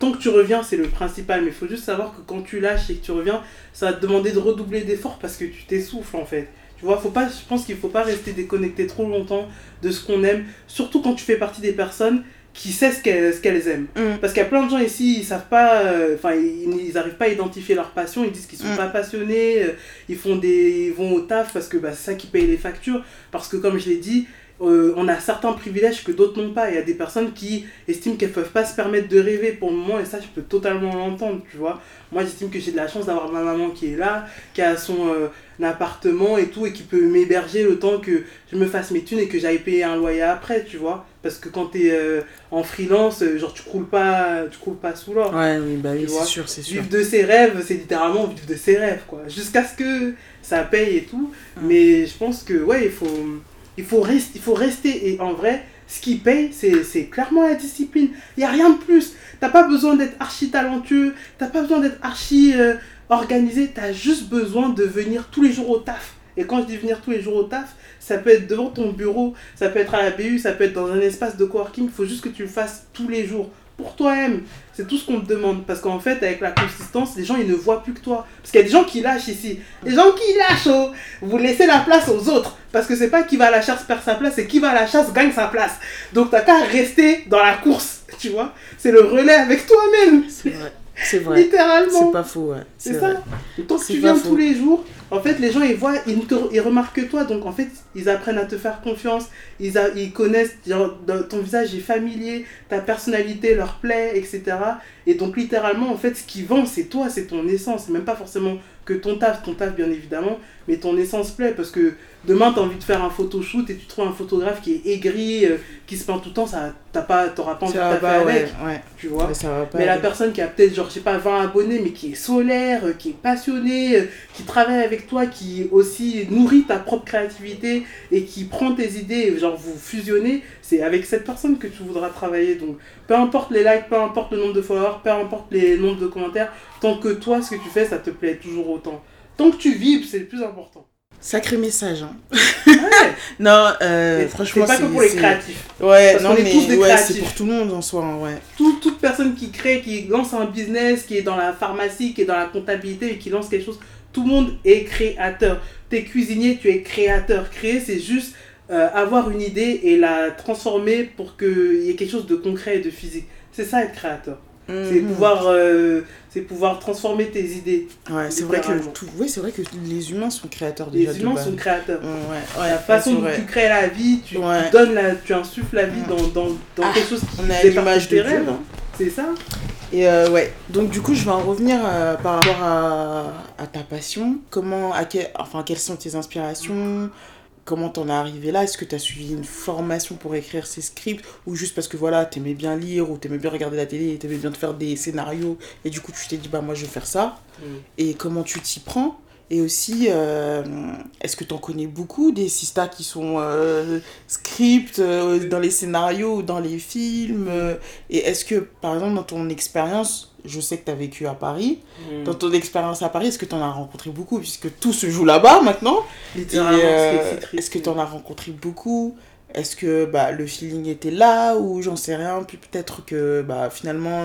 Tant que tu reviens, c'est le principal. Mais il faut juste savoir que quand tu lâches et que tu reviens, ça va te demander de redoubler d'efforts parce que tu t'essouffles en fait. Tu vois, faut pas, je pense qu'il faut pas rester déconnecté trop longtemps de ce qu'on aime. Surtout quand tu fais partie des personnes qui savent ce qu'elles ce qu'elles aiment. Mm. Parce qu'il y a plein de gens ici, ils savent pas, euh, enfin, ils, ils arrivent pas à identifier leur passion, ils disent qu'ils sont Mm. pas passionnés, euh, ils font des, ils vont au taf parce que bah, c'est ça qui paye les factures. Parce que comme je l'ai dit, euh, on a certains privilèges que d'autres n'ont pas. Il y a des personnes qui estiment qu'elles peuvent pas se permettre de rêver pour le moment, et ça, je peux totalement l'entendre, tu vois. Moi, j'estime que j'ai de la chance d'avoir ma maman qui est là, qui a son appartement et tout, et qui peut m'héberger le temps que je me fasse mes thunes et que j'aille payer un loyer après, tu vois. Parce que quand t'es euh, en freelance, euh, genre, tu croules pas, tu croules pas sous l'or. Ouais, oui, bah oui, Tu c'est sûr, c'est sûr. Vivre de ses rêves, c'est littéralement vivre de ses rêves, quoi. Jusqu'à ce que ça paye et tout. Mm. Mais je pense que, ouais, il faut, il faut, rester, il faut rester. Et en vrai, ce qui paye, c'est c'est clairement la discipline. Il n'y a rien de plus. T'as pas besoin d'être archi talentueux. T'as pas besoin d'être archi euh, organisé. T'as juste besoin de venir tous les jours au taf. Et quand je dis venir tous les jours au taf, ça peut être devant ton bureau, ça peut être à la BU, ça peut être dans un espace de coworking. Il faut juste que tu le fasses tous les jours. Pour toi-même. C'est tout ce qu'on te demande. Parce qu'en fait, avec la consistance, les gens, ils ne voient plus que toi. Parce qu'il y a des gens qui lâchent ici. Les gens qui lâchent, oh, vous laissez la place aux autres. Parce que c'est pas qui va à la chasse perd sa place, c'est qui va à la chasse gagne sa place. Donc t'as qu'à rester dans la course, tu vois. C'est le relais avec toi-même. C'est. C'est vrai. Littéralement. C'est pas faux, ouais. C'est ça. Tant que tu viens tous les jours, en fait, les gens, ils voient, ils, te, ils remarquent que toi. Donc, en fait, ils apprennent à te faire confiance. Ils, a- ils connaissent, genre, ton visage est familier, ta personnalité leur plaît, etc. Et donc, littéralement, en fait, ce qui vend, c'est toi, c'est ton essence. Même pas forcément que ton taf, ton taf, bien évidemment, mais ton essence plaît. Parce que demain, tu as envie de faire un photoshoot et tu trouves un photographe qui est aigri, euh, qui se peint tout le temps, ça, t'as pas, t'auras pas envie de Ça pas, avec, ouais, ouais. tu vois. Mais ça va pas. Mais la personne qui a peut-être, genre, je sais pas, 20 abonnés, mais qui est solaire, euh, qui est passionné, euh, qui travaille avec toi, qui aussi nourrit ta propre créativité et qui prend tes idées, genre, vous fusionnez, c'est avec cette personne que tu voudras travailler. Donc, peu importe les likes, peu importe le nombre de followers, peu importe les nombres de commentaires, tant que toi, ce que tu fais, ça te plaît toujours autant. Tant que tu vibres, c'est le plus important. Sacré message, hein. Ouais, Non, euh, franchement, c'est pas que pour les créatifs. Ouais, Parce non, mais ouais, c'est pour tout le monde en soi, hein, ouais. Tout- toute personne qui crée, qui lance un business, qui est dans la pharmacie, qui est dans la comptabilité et qui lance quelque chose, tout le monde est créateur. T'es cuisinier, tu es créateur. Créer, c'est juste euh, avoir une idée et la transformer pour qu'il y ait quelque chose de concret et de physique. C'est ça être créateur. C'est Mhm. pouvoir, euh, c'est pouvoir transformer tes idées. Ouais, c'est vrai que tout... c'est vrai que les humains sont créateurs Les déjà de humains sont créateurs. Ouais, ouais, la façon dont tu crées la vie, tu, donnes la, tu insuffles la vie dans, dans, dans Ah, quelque chose qui On partie l'image de rêves. hein. C'est ça Et euh, ouais, donc du coup, je vais en revenir euh, par rapport à, à ta passion. Comment, à quel- enfin, quelles sont tes inspirations? Comment t'en es arrivé là? Est-ce que t'as suivi une formation pour écrire ces scripts? Ou juste parce que voilà, t'aimais bien lire ou t'aimais bien regarder la télé et t'aimais bien te faire des scénarios et du coup tu t'es dit bah moi je vais faire ça. Et comment tu t'y prends? Et aussi, euh, est-ce que tu en connais beaucoup des sistas qui sont euh, scripts euh, dans les scénarios ou dans les films Et est-ce que, par exemple, dans ton expérience, je sais que tu as vécu à Paris, Mm. dans ton expérience à Paris, est-ce que tu en as rencontré beaucoup Puisque tout se joue là-bas maintenant. Est-ce que tu en as rencontré beaucoup Est-ce que bah, le feeling était là ou j'en sais rien Puis peut-être que bah, finalement,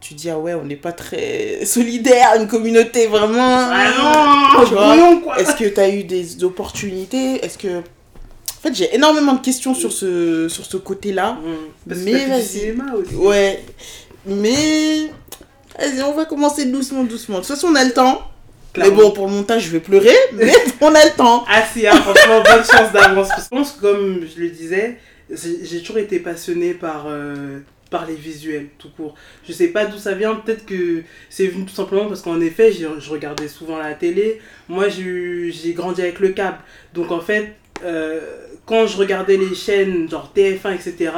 tu dis, ah ouais, on n'est pas très solidaire, une communauté vraiment. Ah non Tu vois, brouillon, quoi Est-ce que tu as eu des opportunités? Est-ce que. En fait, j'ai énormément de questions sur ce, sur ce côté-là. Mm. Parce que Mais vas-y. aussi. Ouais. Mais. Vas-y, on va commencer doucement, doucement. De toute façon, on a le temps. Clairement. Mais bon, pour le montage, je vais pleurer. Mais on a le temps. Ah si, hein, franchement, bonne chance d'avance. Je pense comme je le disais, j'ai j'ai toujours été passionnée par, euh, par les visuels, tout court. Je sais pas d'où ça vient, peut-être que c'est venu tout simplement parce qu'en effet, je regardais souvent la télé. Moi, j'ai grandi avec le câble. Donc en fait, euh, quand je regardais les chaînes genre TF1, etc.,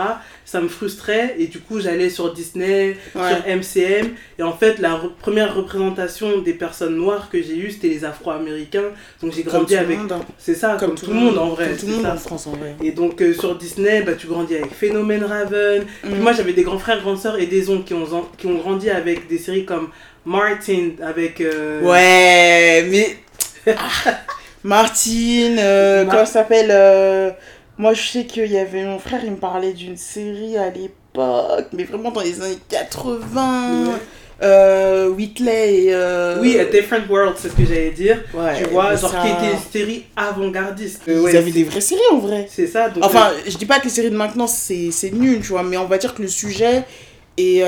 ça me frustrait et du coup, j'allais sur Disney, Ouais. sur MCM. Et en fait, la re- première représentation des personnes noires que j'ai eues, c'était les Afro-Américains. Donc j'ai grandi avec hein. c'est ça, comme, tout le monde en vrai. Comme tout le monde ça. en France en vrai. Et donc euh, sur Disney, bah, tu grandis avec Phénomène Raven. Puis Mm. moi j'avais des grands frères, grandes sœurs et des oncles qui ont, qui ont grandi avec des séries comme Martin, avec... euh, Ouais, mais. Martine, euh, Mar- comment ça s'appelle Moi, je sais qu'il y avait mon frère, il me parlait d'une série à l'époque, mais vraiment dans les années 80. Ouais. Euh, Whitley et. euh, Oui, A Different World, c'est ce que j'allais dire. ouais, tu vois, genre ça- qui était une série avant-gardiste. Ils Euh, ouais, avaient c'est- des vraies séries en vrai. C'est ça, donc... Enfin, euh, je dis pas que les séries de maintenant c'est c'est nul, tu vois, mais on va dire que le sujet est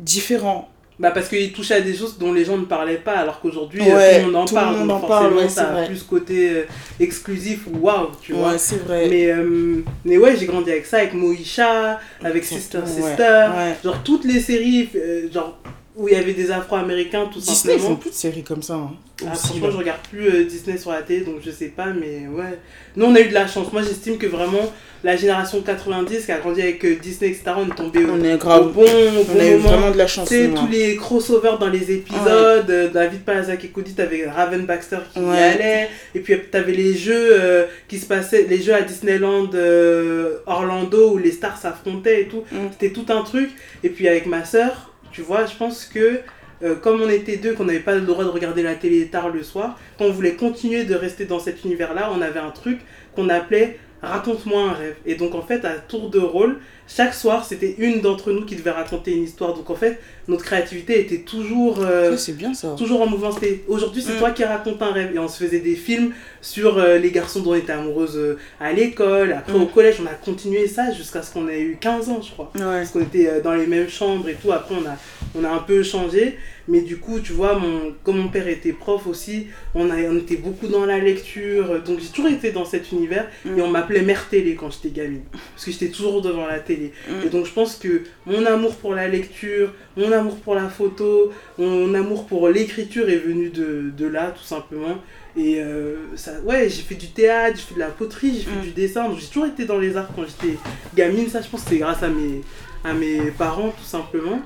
différent. Bah, parce qu'il touchait à des choses dont les gens ne parlaient pas, alors qu'aujourd'hui euh, Ouais, tout le monde en tout parle. monde donc en parle, forcément, ouais, ça a plus ce côté euh, exclusif ou waouh, tu vois. Ouais, c'est vrai. Mais, euh, mais ouais, j'ai grandi avec ça, avec Moisha, avec Sister. Sister. Ouais. Genre toutes les séries euh, genre, où il y avait des Afro-Américains tout Disney ils font simplement. plus de séries comme ça. hein, Ah, franchement, je regarde plus euh, Disney sur la télé, donc je sais pas, mais ouais. Nous, on a eu de la chance. Moi, j'estime que vraiment, la génération 90 qui a grandi avec euh, Disney, etc., on est tombé au, On est au grave. bon, au bon On a eu moment. vraiment de la chance. Tu sais, tous hein. les crossovers dans les épisodes, euh, David Palazak et Cody, t'avais Raven Baxter qui y allait, et puis t'avais les jeux euh, qui se passaient, les jeux à Disneyland euh, Orlando où les stars s'affrontaient et tout. Mm. C'était tout un truc. Et puis avec ma soeur, tu vois, je pense que euh, comme on était deux, qu'on n'avait pas le droit de regarder la télé tard le soir, quand on voulait continuer de rester dans cet univers-là, on avait un truc qu'on appelait Raconte-moi un rêve. Et donc en fait, à tour de rôle, chaque soir, c'était une d'entre nous qui devait raconter une histoire. Donc en fait, notre créativité était toujours... euh, bien ça. toujours en mouvement. C'était aujourd'hui, c'est Mm. toi qui racontes un rêve. Et on se faisait des films sur euh, les garçons dont on était amoureuse euh, à l'école. Après, Mm. au collège, on a continué ça jusqu'à ce qu'on ait eu 15 ans, je crois. Ouais. Parce qu'on était dans les mêmes chambres et tout. Après, on a, on a un peu changé. Mais du coup, tu vois, mon, comme mon père était prof aussi, on, a, on était beaucoup dans la lecture. Donc, j'ai toujours été dans cet univers. Mm. Et on m'appelait Mère Télé quand j'étais gamine. Parce que j'étais toujours devant la télé. Mm. Et donc, je pense que mon amour pour la lecture, mon amour pour la photo, mon amour pour l'écriture est venu de, de là, tout simplement. Et euh, ça, ouais, j'ai fait du théâtre, j'ai fait de la poterie, j'ai fait Mm. du dessin. Donc, j'ai toujours été dans les arts quand j'étais gamine. Ça, je pense que c'est grâce à mes, à mes parents, tout simplement.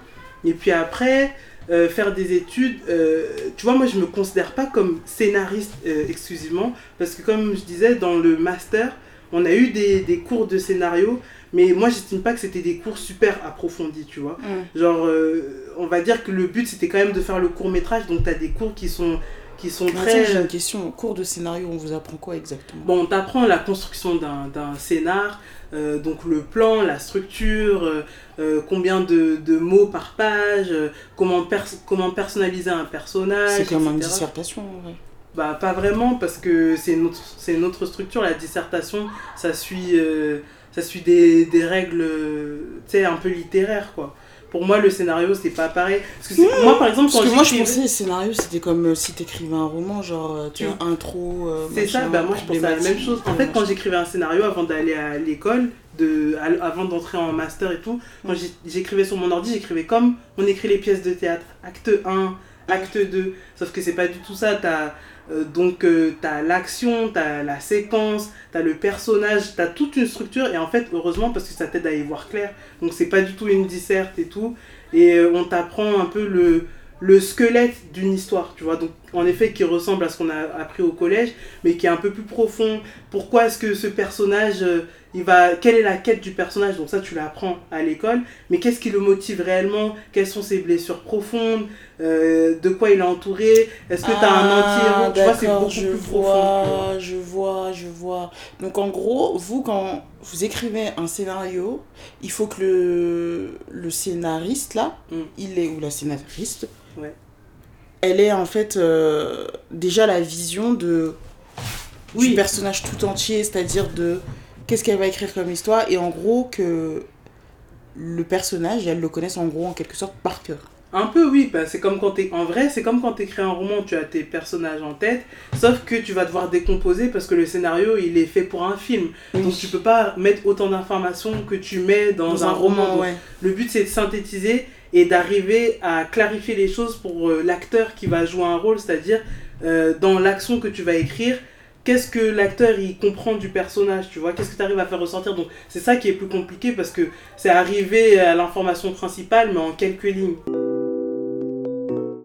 Et puis après, euh, faire des études, euh, tu vois, moi, je me considère pas comme scénariste euh, exclusivement. Parce que, comme je disais, dans le master, on a eu des, des cours de scénario. Mais moi, j'estime pas que c'était des cours super approfondis, tu vois. Genre, on va dire que le but, c'était quand même de faire le court métrage. Donc, tu as des cours qui sont, qui sont Attends, très... j'ai une question. Au cours de scénario, on vous apprend quoi exactement? Bon, on t'apprend la construction d'un d'un scénar, euh, donc le plan, la structure, euh, euh, combien de, de mots par page, euh, comment, pers- comment personnaliser un personnage. C'est comme une dissertation. vrai. Bah, pas vraiment, parce que c'est notre, notre structure. La dissertation, ça suit, ça suit des, des règles, tu sais, un peu littéraires, quoi. Pour moi, le scénario, c'est pas pareil. Parce que c'est- moi, par exemple, quand Parce que moi, je pensais le scénario, c'était comme euh, si t'écrivais un roman, genre, euh, tu Oui. vois, intro. euh, C'est ça, bah moi je pensais à la même chose. En euh, fait, quand machin. j'écrivais un scénario avant d'aller à l'école, de, à- avant d'entrer en master et tout, quand j'ai- j'écrivais sur mon ordi, j'écrivais comme on écrit les pièces de théâtre. Acte 1, acte 2. Sauf que c'est pas du tout ça. T'as, euh, donc euh, t'as l'action, t'as la séquence, t'as le personnage, t'as toute une structure. Et en fait, heureusement, parce que ça t'aide à y voir clair. Donc c'est pas du tout une disserte et tout. Et euh, on t'apprend un peu le, le squelette d'une histoire, tu vois. Donc en effet, qui ressemble à ce qu'on a appris au collège, mais qui est un peu plus profond. Pourquoi est-ce que ce personnage, euh, il va, quelle est la quête du personnage? Donc ça, tu l'apprends à l'école. Mais qu'est-ce qui le motive réellement? Quelles sont ses blessures profondes? Euh, De quoi il est entouré? Est-ce que tu as un anti-héros? Tu vois, c'est Ah, beaucoup je plus profond. vois, je vois, je vois. Donc en gros, vous, quand vous écrivez un scénario, il faut que le, le scénariste, là, Mm. il est, ou la scénariste, Ouais. elle est en fait euh, déjà la vision de, Oui. du personnage tout entier, c'est-à-dire de qu'est-ce qu'elle va écrire comme histoire, et en gros que le personnage, elle le connaisse en gros en quelque sorte par cœur. Un peu oui, bah, c'est comme quand t'es en vrai, c'est comme quand tu écris un roman, tu as tes personnages en tête, sauf que tu vas devoir décomposer parce que le scénario il est fait pour un film. Donc tu peux pas mettre autant d'informations que tu mets dans, dans un, roman. Ouais. Le but c'est de synthétiser et d'arriver à clarifier les choses pour euh, l'acteur qui va jouer un rôle, c'est-à-dire euh, dans l'action que tu vas écrire, qu'est-ce que l'acteur il comprend du personnage, tu vois, qu'est-ce que tu arrives à faire ressortir. Donc c'est ça qui est plus compliqué parce que c'est arriver à l'information principale mais en quelques lignes.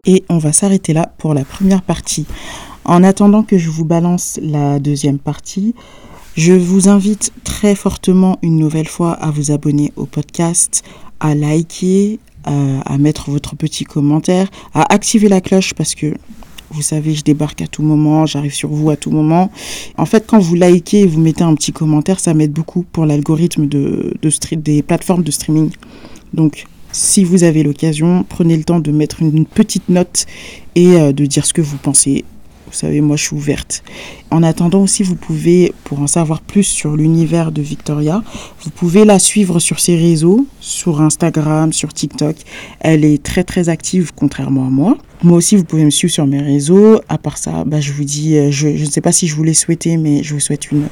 Et on va s'arrêter là pour la première partie. En attendant que je vous balance la deuxième partie, je vous invite très fortement une nouvelle fois à vous abonner au podcast, à liker, à, à mettre votre petit commentaire, à activer la cloche parce que vous savez, je débarque à tout moment, j'arrive sur vous à tout moment. En fait, quand vous likez et vous mettez un petit commentaire, ça m'aide beaucoup pour l'algorithme des plateformes de streaming. Donc, si vous avez l'occasion, prenez le temps de mettre une petite note et euh, de dire ce que vous pensez. Vous savez, moi, je suis ouverte. En attendant aussi, vous pouvez, pour en savoir plus sur l'univers de Victoria, vous pouvez la suivre sur ses réseaux, sur Instagram, sur TikTok. Elle est très, très active, contrairement à moi. Moi aussi, vous pouvez me suivre sur mes réseaux. À part ça, bah, je vous dis, euh, je je ne sais pas si je vous l'ai souhaité, mais je vous souhaite une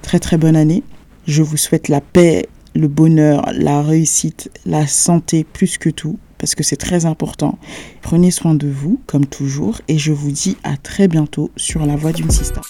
très, très bonne année. Je vous souhaite la paix, le bonheur, la réussite, la santé plus que tout, parce que c'est très important. Prenez soin de vous, comme toujours, et je vous dis à très bientôt sur la voie d'une sista.